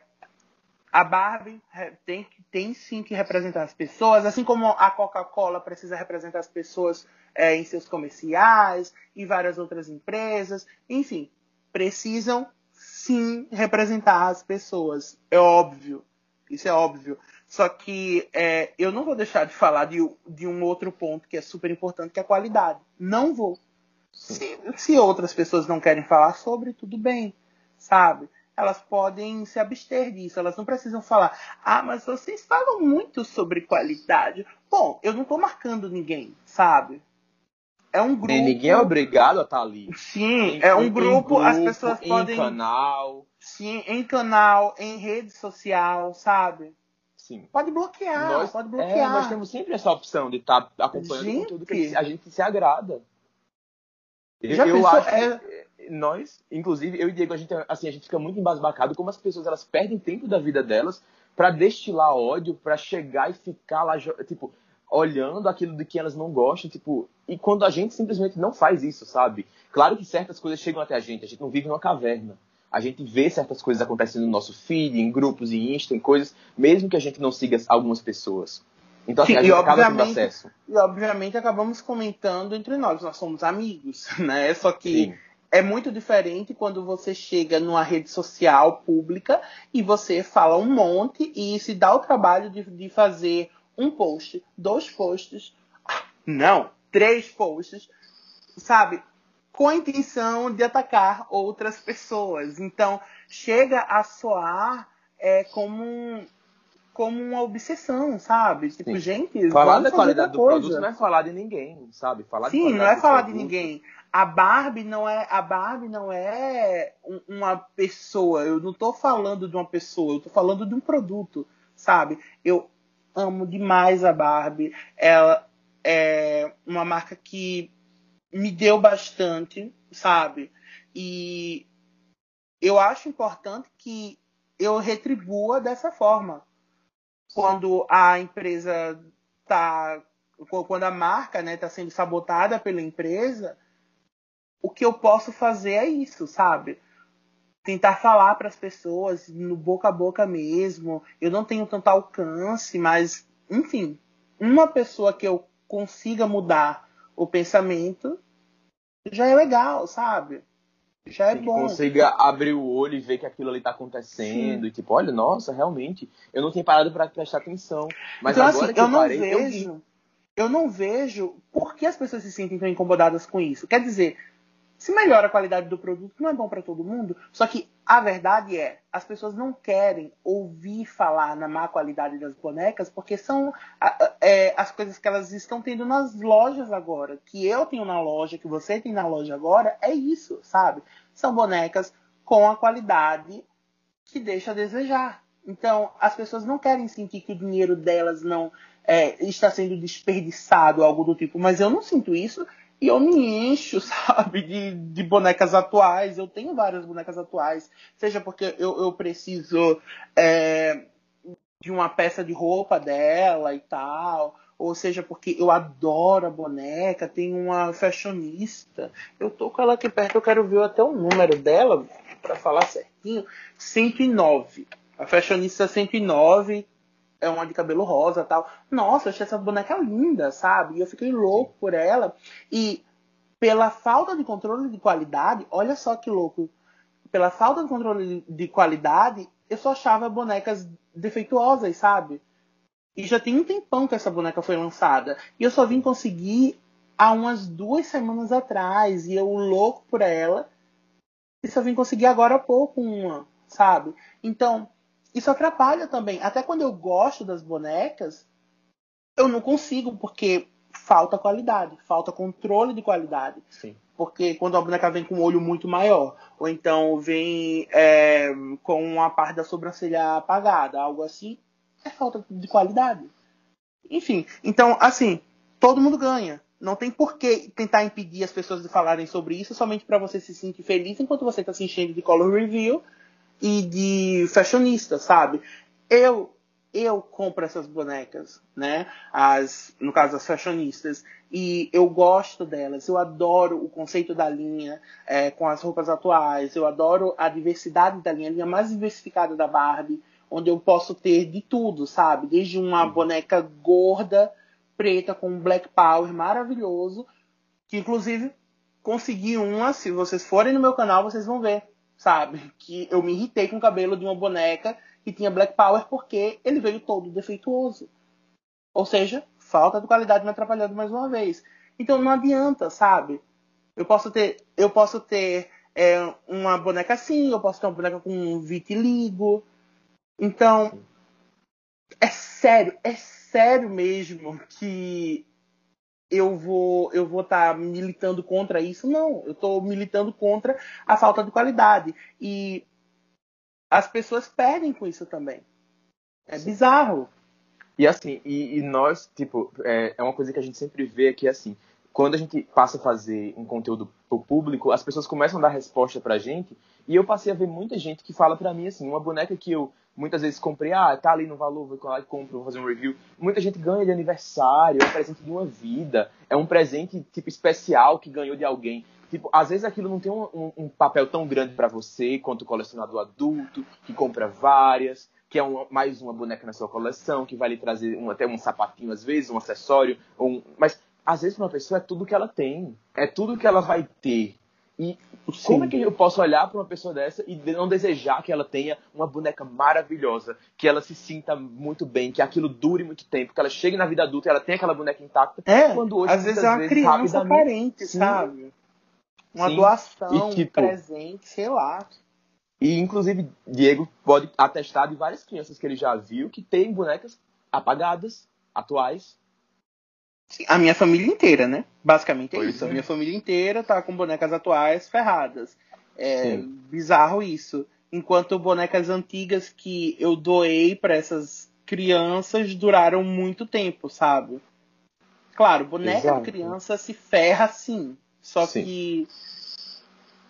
a Barbie tem, tem sim que representar as pessoas, assim como a Coca-Cola precisa representar as pessoas é, em seus comerciais e várias outras empresas. Enfim, precisam sim representar as pessoas. É óbvio. Isso é óbvio. Só que é, eu não vou deixar de falar de, de um outro ponto que é super importante, que é a qualidade. Não vou. Se, se outras pessoas não querem falar sobre, tudo bem, sabe? Elas podem se abster disso, elas não precisam falar. Ah, mas vocês falam muito sobre qualidade. Bom, eu não tô marcando ninguém, sabe? É um grupo. E ninguém é obrigado a estar ali. Sim, Em- é um em grupo, as grupo, pessoas em podem. canal. Sim, em canal, em rede social, sabe? Sim. Pode bloquear, nós, pode é, bloquear. nós temos sempre essa opção de estar acompanhando Gente. conteúdo que a gente se agrada. Eu, Já eu pensou? acho É- nós, inclusive, eu e Diego, a gente, assim, a gente fica muito embasbacado como as pessoas elas perdem tempo da vida delas pra destilar ódio, pra chegar e ficar lá, tipo, olhando aquilo de que elas não gostam, tipo, e quando a gente simplesmente não faz isso, sabe? Claro que certas coisas chegam até a gente, a gente não vive numa caverna. A gente vê certas coisas acontecendo no nosso feed, em grupos, em Insta, em coisas, mesmo que a gente não siga algumas pessoas. Então, assim, Sim, a gente acaba tendo acesso. E obviamente acabamos comentando entre nós, nós somos amigos, né? Só que Sim. é muito diferente quando você chega numa rede social pública e você fala um monte e se dá o trabalho de, de fazer um post, dois posts, não, três posts, sabe? Com a intenção de atacar outras pessoas. Então, chega a soar é, como, um- como uma obsessão, sabe? Tipo, Sim. gente, Falar da qualidade do outra produto coisa. não é falar de ninguém, sabe? Falar Sim, não é falar de ninguém. A Barbie não é a Barbie não é um- uma pessoa. Eu não tô falando de uma pessoa, eu tô falando de um produto, sabe? Eu amo demais a Barbie. Ela é uma marca que me deu bastante, sabe? E eu acho importante que eu retribua dessa forma. Quando a empresa tá quando a marca né, tá sendo sabotada pela empresa, o que eu posso fazer é isso, sabe? Tentar falar para as pessoas no boca a boca mesmo. Eu não tenho tanto alcance, mas, enfim, uma pessoa que eu consiga mudar o pensamento já é legal, sabe? Já é que bom. consiga abrir o olho e ver que aquilo ali tá acontecendo. E tipo, olha, nossa, realmente, eu não tinha parado para prestar atenção. Mas então, agora assim, que eu eu não parei, eu vejo. Eu não vejo por que as pessoas se sentem tão incomodadas com isso. Quer dizer, se melhora a qualidade do produto, não é bom para todo mundo. Só que a verdade é, as pessoas não querem ouvir falar na má qualidade das bonecas, porque são é, as coisas que elas estão tendo nas lojas agora. Que eu tenho na loja, que você tem na loja agora, é isso, sabe? São bonecas com a qualidade que deixa a desejar. Então, as pessoas não querem sentir que o dinheiro delas não é, está sendo desperdiçado, algo do tipo. Mas eu não sinto isso e eu me encho, sabe, de, de bonecas atuais. Eu tenho várias bonecas atuais, seja porque eu, eu preciso é, de uma peça de roupa dela e tal, ou seja porque eu adoro a boneca. Tem uma fashionista, eu tô com ela aqui perto, eu quero ver até o número dela para falar certinho. 109. A fashionista 109 é uma de cabelo rosa tal. Nossa, eu achei essa boneca linda, sabe? E eu fiquei louco por ela. E pela falta de controle de qualidade, olha só que louco. Pela falta de controle de qualidade, eu só achava bonecas defeituosas, sabe? E já tem um tempão que essa boneca foi lançada. E eu só vim conseguir há umas duas semanas atrás. E eu louco por ela. E só vim conseguir agora há pouco uma, sabe? Então, isso atrapalha também. Até quando eu gosto das bonecas, eu não consigo, porque falta qualidade, falta controle de qualidade. Sim. Porque quando a boneca vem com um olho muito maior, ou então vem é, com uma parte da sobrancelha apagada, algo assim, é falta de qualidade. Enfim, então, assim, todo mundo ganha. Não tem por que tentar impedir as pessoas de falarem sobre isso somente para você se sentir feliz enquanto você está se enchendo de color review e de fashionista, sabe? Eu eu compro essas bonecas, né? As, no caso, as fashionistas. E eu gosto delas. Eu adoro o conceito da linha é, com as roupas atuais. Eu adoro a diversidade da linha, a linha mais diversificada da Barbie, onde eu posso ter de tudo, sabe? Desde uma boneca gorda, preta, com um black power maravilhoso, que inclusive consegui uma. Se vocês forem no meu canal, vocês vão ver sabe? Que eu me irritei com o cabelo de uma boneca que tinha Black Power porque ele veio todo defeituoso. Ou seja, falta de qualidade me atrapalhando mais uma vez. Então não adianta, sabe? Eu posso ter, eu posso ter é, uma boneca assim, eu posso ter uma boneca com vitiligo. Então, é sério, é sério mesmo que eu vou eu vou estar tá militando contra isso. Não, eu estou militando contra a falta de qualidade. E as pessoas perdem com isso também. É Sim. bizarro. E assim, e, e nós, tipo, é, é, uma coisa que a gente sempre vê aqui assim, quando a gente passa a fazer um conteúdo pro público, as pessoas começam a dar resposta pra gente, e eu passei a ver muita gente que fala pra mim assim, uma boneca que eu muitas vezes comprei, ah, tá ali no valor, vou lá e compro, vou fazer um review. Muita gente ganha de aniversário, é um presente de uma vida, é um presente, tipo, especial que ganhou de alguém. Tipo, às vezes aquilo não tem um, um, um papel tão grande para você quanto o colecionador adulto, que compra várias, que é uma, mais uma boneca na sua coleção, que vai lhe trazer um, até um sapatinho às vezes, um acessório, um, mas às vezes uma pessoa é tudo que ela tem, é tudo que ela vai ter. E Sim. como é que eu posso olhar para uma pessoa dessa e não desejar que ela tenha uma boneca maravilhosa, que ela se sinta muito bem, que aquilo dure muito tempo, que ela chegue na vida adulta e ela tenha aquela boneca intacta? É, quando hoje, às vezes é uma vezes, criança carente, Sim. sabe? Uma Sim. doação, e, tipo, um presente, sei lá. E, inclusive, Diego pode atestar de várias crianças que ele já viu que tem bonecas apagadas, atuais, a minha família inteira, né? Basicamente é pois isso. É. A minha família inteira tá com bonecas atuais ferradas. É Sim. bizarro isso. Enquanto bonecas antigas que eu doei para essas crianças duraram muito tempo, sabe? Claro, boneca Exato. criança se ferra sim. Só sim. que.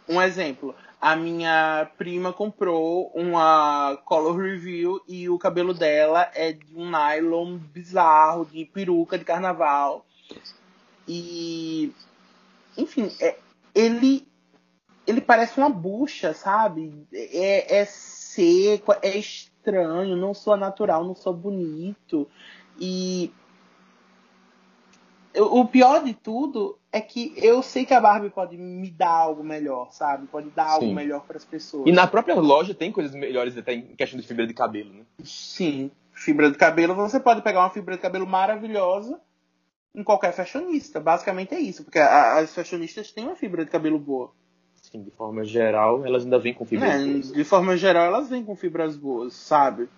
Um exemplo a minha prima comprou uma color review e o cabelo dela é de um nylon bizarro, de peruca de carnaval. E. Enfim, é, ele. Ele parece uma bucha, sabe? É, é seco, é estranho, não sou natural, não sou bonito. E o pior de tudo é que eu sei que a Barbie pode me dar algo melhor, sabe? Pode dar Sim. algo melhor para as pessoas. E na própria loja tem coisas melhores até em questão de fibra de cabelo, né? Sim, fibra de cabelo. Você pode pegar uma fibra de cabelo maravilhosa em qualquer fashionista. Basicamente é isso, porque as fashionistas têm uma fibra de cabelo boa. Sim, de forma geral, elas ainda vêm com fibras é, boas. De forma geral, elas vêm com fibras boas, sabe?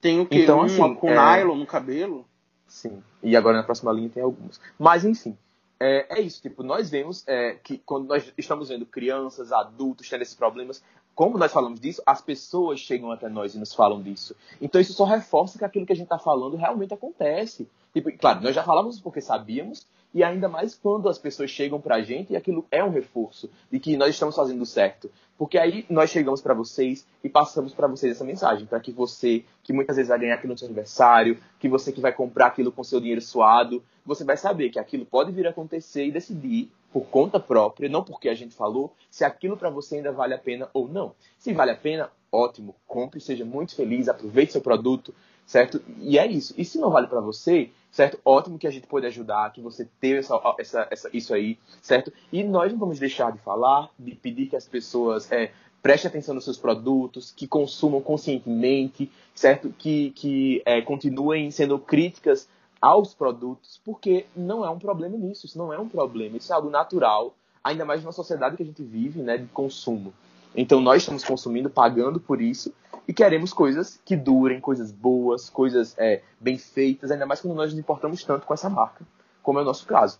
Tem o que? Então, uma assim, com é... nylon no cabelo. Sim. E agora na próxima linha tem algumas. Mas, enfim. É, é isso, tipo, nós vemos é, que quando nós estamos vendo crianças, adultos tendo esses problemas, como nós falamos disso, as pessoas chegam até nós e nos falam disso. Então isso só reforça que aquilo que a gente está falando realmente acontece. Tipo, claro, nós já falávamos porque sabíamos, e ainda mais quando as pessoas chegam para a gente e aquilo é um reforço de que nós estamos fazendo certo. Porque aí nós chegamos para vocês e passamos para vocês essa mensagem, para que você, que muitas vezes vai ganhar aquilo no seu aniversário, que você que vai comprar aquilo com seu dinheiro suado, você vai saber que aquilo pode vir a acontecer e decidir por conta própria, não porque a gente falou, se aquilo para você ainda vale a pena ou não. Se vale a pena, ótimo, compre, seja muito feliz, aproveite seu produto, certo? E é isso. E se não vale para você, certo? Ótimo que a gente pode ajudar, que você teve essa, essa, essa, isso aí, certo? E nós não vamos deixar de falar, de pedir que as pessoas é, prestem atenção nos seus produtos, que consumam conscientemente, certo? Que, que é, continuem sendo críticas aos produtos, porque não é um problema nisso, isso não é um problema, isso é algo natural, ainda mais numa sociedade que a gente vive, né, de consumo. Então nós estamos consumindo, pagando por isso, e queremos coisas que durem, coisas boas, coisas é, bem feitas, ainda mais quando nós nos importamos tanto com essa marca, como é o nosso caso.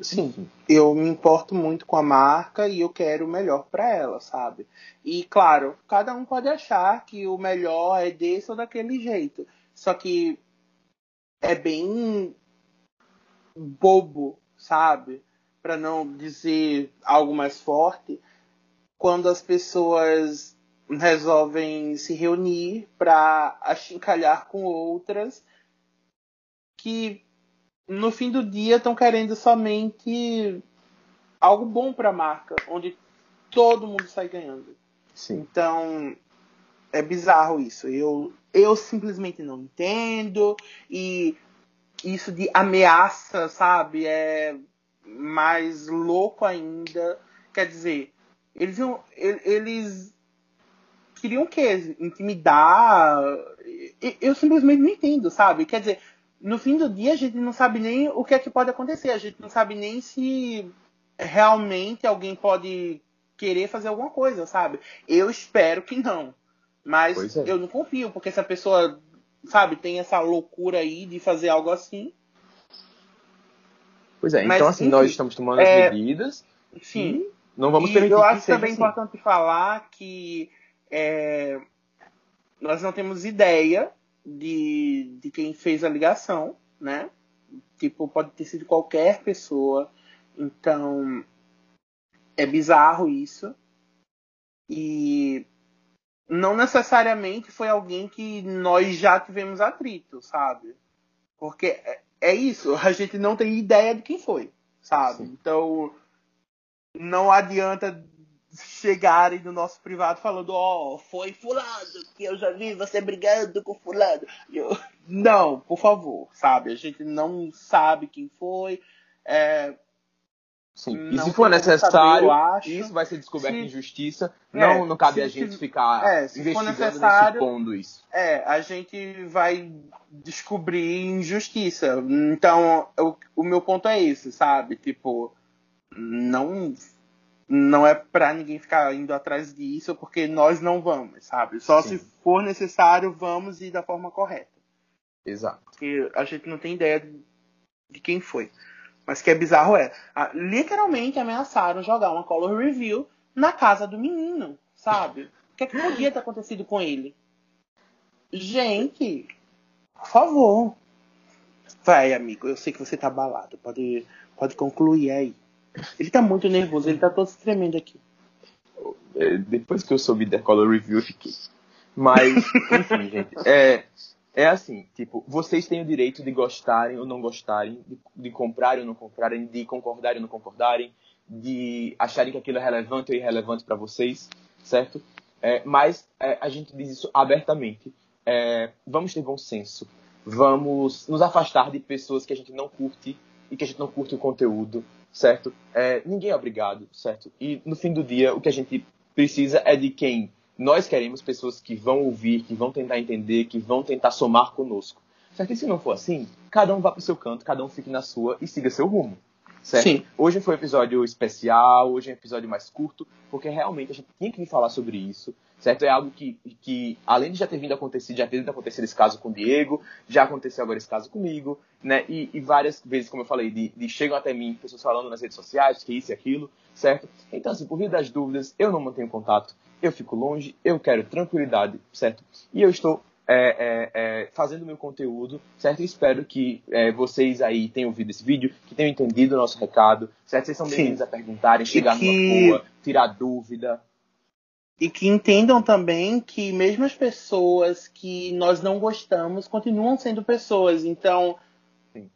Sim, eu me importo muito com a marca e eu quero o melhor para ela, sabe? E claro, cada um pode achar que o melhor é desse ou daquele jeito. Só que é bem bobo, sabe? Para não dizer algo mais forte, quando as pessoas resolvem se reunir para achincalhar com outras que no fim do dia estão querendo somente algo bom para a marca, onde todo mundo sai ganhando. Sim. Então é bizarro isso. Eu eu simplesmente não entendo e isso de ameaça, sabe, é mais louco ainda. Quer dizer, eles eles queriam o quê? Intimidar? Eu simplesmente não entendo, sabe? Quer dizer, no fim do dia a gente não sabe nem o que é que pode acontecer. A gente não sabe nem se realmente alguém pode querer fazer alguma coisa, sabe? Eu espero que não. Mas é. eu não confio, porque se a pessoa, sabe, tem essa loucura aí de fazer algo assim. Pois é, Mas, então assim, enfim, nós estamos tomando é... as medidas. Sim. Não vamos permitir. Eu acho também assim. importante falar que é, nós não temos ideia de, de quem fez a ligação, né? Tipo, pode ter sido qualquer pessoa. Então, é bizarro isso. E não necessariamente foi alguém que nós já tivemos atrito, sabe? Porque é, é isso, a gente não tem ideia de quem foi, sabe? Sim. Então, não adianta chegarem no nosso privado falando, ó, oh, foi fulano, que eu já vi você brigando com fulano. Eu, não, por favor, sabe? A gente não sabe quem foi. É, Sim. E se for necessário, saber, isso vai ser descoberto se, em justiça. É, não, não cabe a gente se, ficar é, se investigando e supondo isso. É, a gente vai descobrir em justiça. Então, eu, o meu ponto é esse, sabe? Tipo, não não é para ninguém ficar indo atrás disso, porque nós não vamos, sabe? Só Sim. se for necessário, vamos ir da forma correta. Exato. Porque a gente não tem ideia de quem foi. Mas que é bizarro é, literalmente ameaçaram jogar uma color review na casa do menino, sabe? O que, é que podia ter acontecido com ele? Gente, por favor. Vai, amigo, eu sei que você tá abalado. Pode, pode concluir aí. Ele tá muito nervoso, ele tá todo tremendo aqui. É, depois que eu soube da Color Review, eu fiquei. Mas, enfim, gente. É, é assim, tipo, vocês têm o direito de gostarem ou não gostarem, de, de comprarem ou não comprarem, de concordarem ou não concordarem, de acharem que aquilo é relevante ou irrelevante para vocês, certo? É, mas é, a gente diz isso abertamente. É, vamos ter bom senso. Vamos nos afastar de pessoas que a gente não curte e que a gente não curte o conteúdo certo? É, ninguém é obrigado, certo? E no fim do dia, o que a gente precisa é de quem nós queremos pessoas que vão ouvir, que vão tentar entender, que vão tentar somar conosco. Certo? E se não for assim, cada um vá para o seu canto, cada um fique na sua e siga seu rumo. Certo? Sim. Hoje foi um episódio especial, hoje é um episódio mais curto, porque realmente a gente tinha que falar sobre isso, certo? É algo que, que além de já ter vindo acontecer, já ter vindo acontecer esse caso com o Diego, já aconteceu agora esse caso comigo, né? E, e várias vezes, como eu falei, de, de, chegam até mim pessoas falando nas redes sociais que isso e aquilo, certo? Então, assim, por via das dúvidas, eu não mantenho contato, eu fico longe, eu quero tranquilidade, certo? E eu estou é, é, é, fazendo meu conteúdo, certo? Espero que é, vocês aí tenham ouvido esse vídeo, que tenham entendido o nosso recado, certo? Vocês são bem-vindos a perguntarem, chegar que... numa boa, tirar dúvida. E que entendam também que mesmo as pessoas que nós não gostamos continuam sendo pessoas. Então, Sim.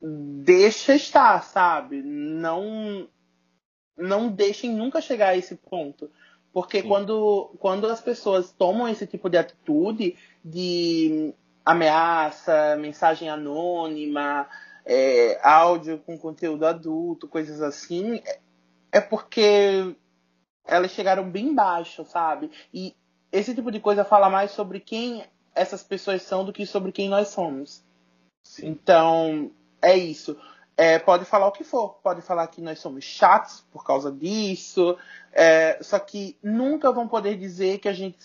deixa estar, sabe? Não, não deixem nunca chegar a esse ponto. Porque quando, quando as pessoas tomam esse tipo de atitude de ameaça, mensagem anônima, é, áudio com conteúdo adulto, coisas assim, é, é porque elas chegaram bem baixo, sabe? E esse tipo de coisa fala mais sobre quem essas pessoas são do que sobre quem nós somos. Sim. Então, é isso. É, pode falar o que for, pode falar que nós somos chatos por causa disso, é, só que nunca vão poder dizer que a gente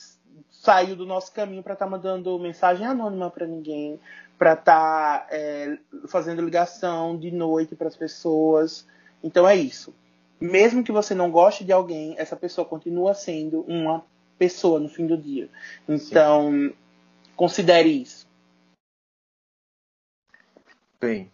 saiu do nosso caminho para estar tá mandando mensagem anônima para ninguém, para estar tá, é, fazendo ligação de noite para as pessoas. Então é isso. Mesmo que você não goste de alguém, essa pessoa continua sendo uma pessoa no fim do dia. Então, Sim. considere isso. Bem,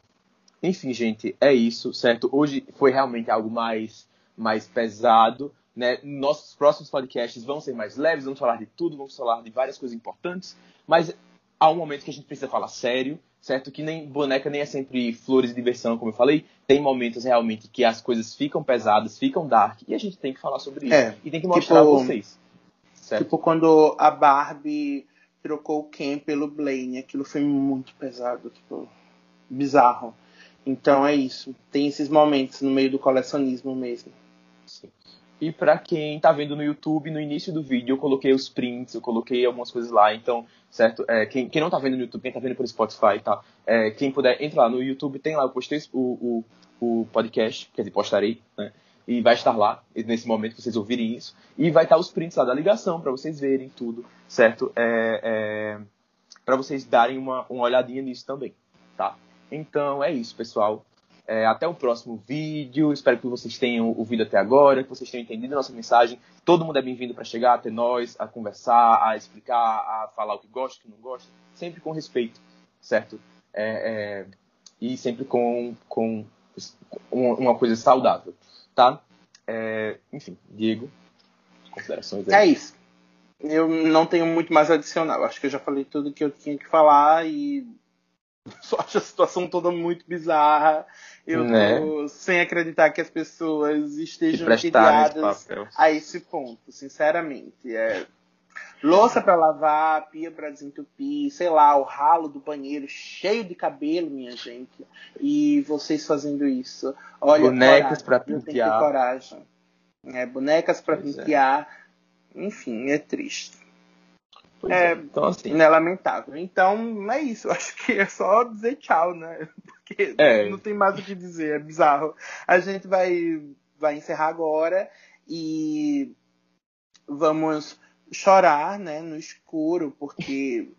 enfim, gente, é isso, certo? Hoje foi realmente algo mais, mais pesado, né? Nossos próximos podcasts vão ser mais leves, vamos falar de tudo, vamos falar de várias coisas importantes, mas há um momento que a gente precisa falar sério, certo? Que nem boneca nem é sempre flores e diversão, como eu falei. Tem momentos realmente que as coisas ficam pesadas, ficam dark, e a gente tem que falar sobre isso. É, e tem que mostrar tipo, a vocês. Certo? Tipo quando a Barbie trocou o Ken pelo Blaine, aquilo foi muito pesado, tipo, bizarro. Então é isso. Tem esses momentos no meio do colecionismo mesmo. Sim. E para quem tá vendo no YouTube, no início do vídeo eu coloquei os prints, eu coloquei algumas coisas lá. Então, certo? É, quem, quem não tá vendo no YouTube, quem tá vendo por Spotify, tá? É, quem puder, entra lá no YouTube, tem lá, eu postei o, o, o podcast, quer dizer, postarei, né? E vai estar lá, nesse momento que vocês ouvirem isso. E vai estar os prints lá da ligação, para vocês verem tudo, certo? É, é, para vocês darem uma, uma olhadinha nisso também, tá? Então é isso, pessoal. É, até o próximo vídeo. Espero que vocês tenham ouvido até agora, que vocês tenham entendido a nossa mensagem. Todo mundo é bem-vindo para chegar até nós, a conversar, a explicar, a falar o que gosta, o que não gosta, sempre com respeito, certo? É, é, e sempre com, com uma coisa saudável, tá? É, enfim, Diego, considerações aí. É isso. Eu não tenho muito mais a adicionar. Acho que eu já falei tudo que eu tinha que falar e só acho a situação toda muito bizarra. Eu né? tô sem acreditar que as pessoas estejam criadas a esse ponto, sinceramente. É louça para lavar, pia para desentupir, sei lá, o ralo do banheiro cheio de cabelo, minha gente. E vocês fazendo isso. Olha, bonecas para pentear. coragem. É, bonecas para pentear. É. Enfim, é triste. É, é, então, assim. é lamentável. Então, é isso. Acho que é só dizer tchau, né? Porque é. não tem mais o que dizer, é bizarro. A gente vai, vai encerrar agora e vamos chorar, né, no escuro, porque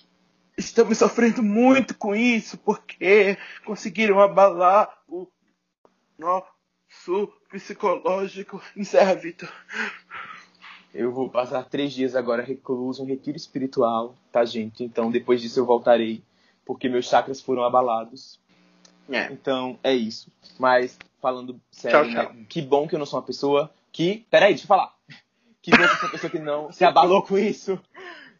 estamos sofrendo muito com isso, porque conseguiram abalar o nosso psicológico. Encerra, Vitor. Eu vou passar três dias agora recluso, um retiro espiritual, tá, gente? Então, depois disso eu voltarei, porque meus chakras foram abalados. É. Então, é isso. Mas, falando sério, tchau, tchau. Né? que bom que eu não sou uma pessoa que... Peraí, deixa eu falar. Que bom que eu sou uma pessoa que não se abalou com isso.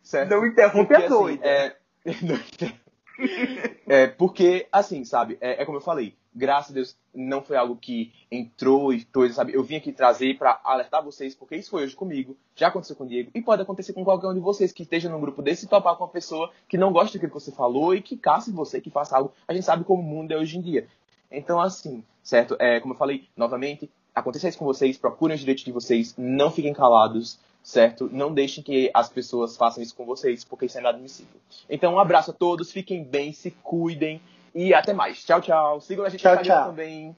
Certo? Não interrompe porque, a assim, doida. É... é, porque, assim, sabe, é, é como eu falei, graças a Deus, não foi algo que entrou e coisa, sabe? Eu vim aqui trazer para alertar vocês, porque isso foi hoje comigo, já aconteceu com o Diego, e pode acontecer com qualquer um de vocês que esteja num grupo desse e topar com uma pessoa que não gosta daquilo que você falou e que caça você, que faça algo. A gente sabe como o mundo é hoje em dia. Então, assim, certo? É, como eu falei, novamente, aconteça isso com vocês, procurem os direitos de vocês, não fiquem calados, certo? Não deixem que as pessoas façam isso com vocês, porque isso é inadmissível. Então, um abraço a todos, fiquem bem, se cuidem. E até mais. Tchau, tchau. Sigam a gente tchau, no Instagram também.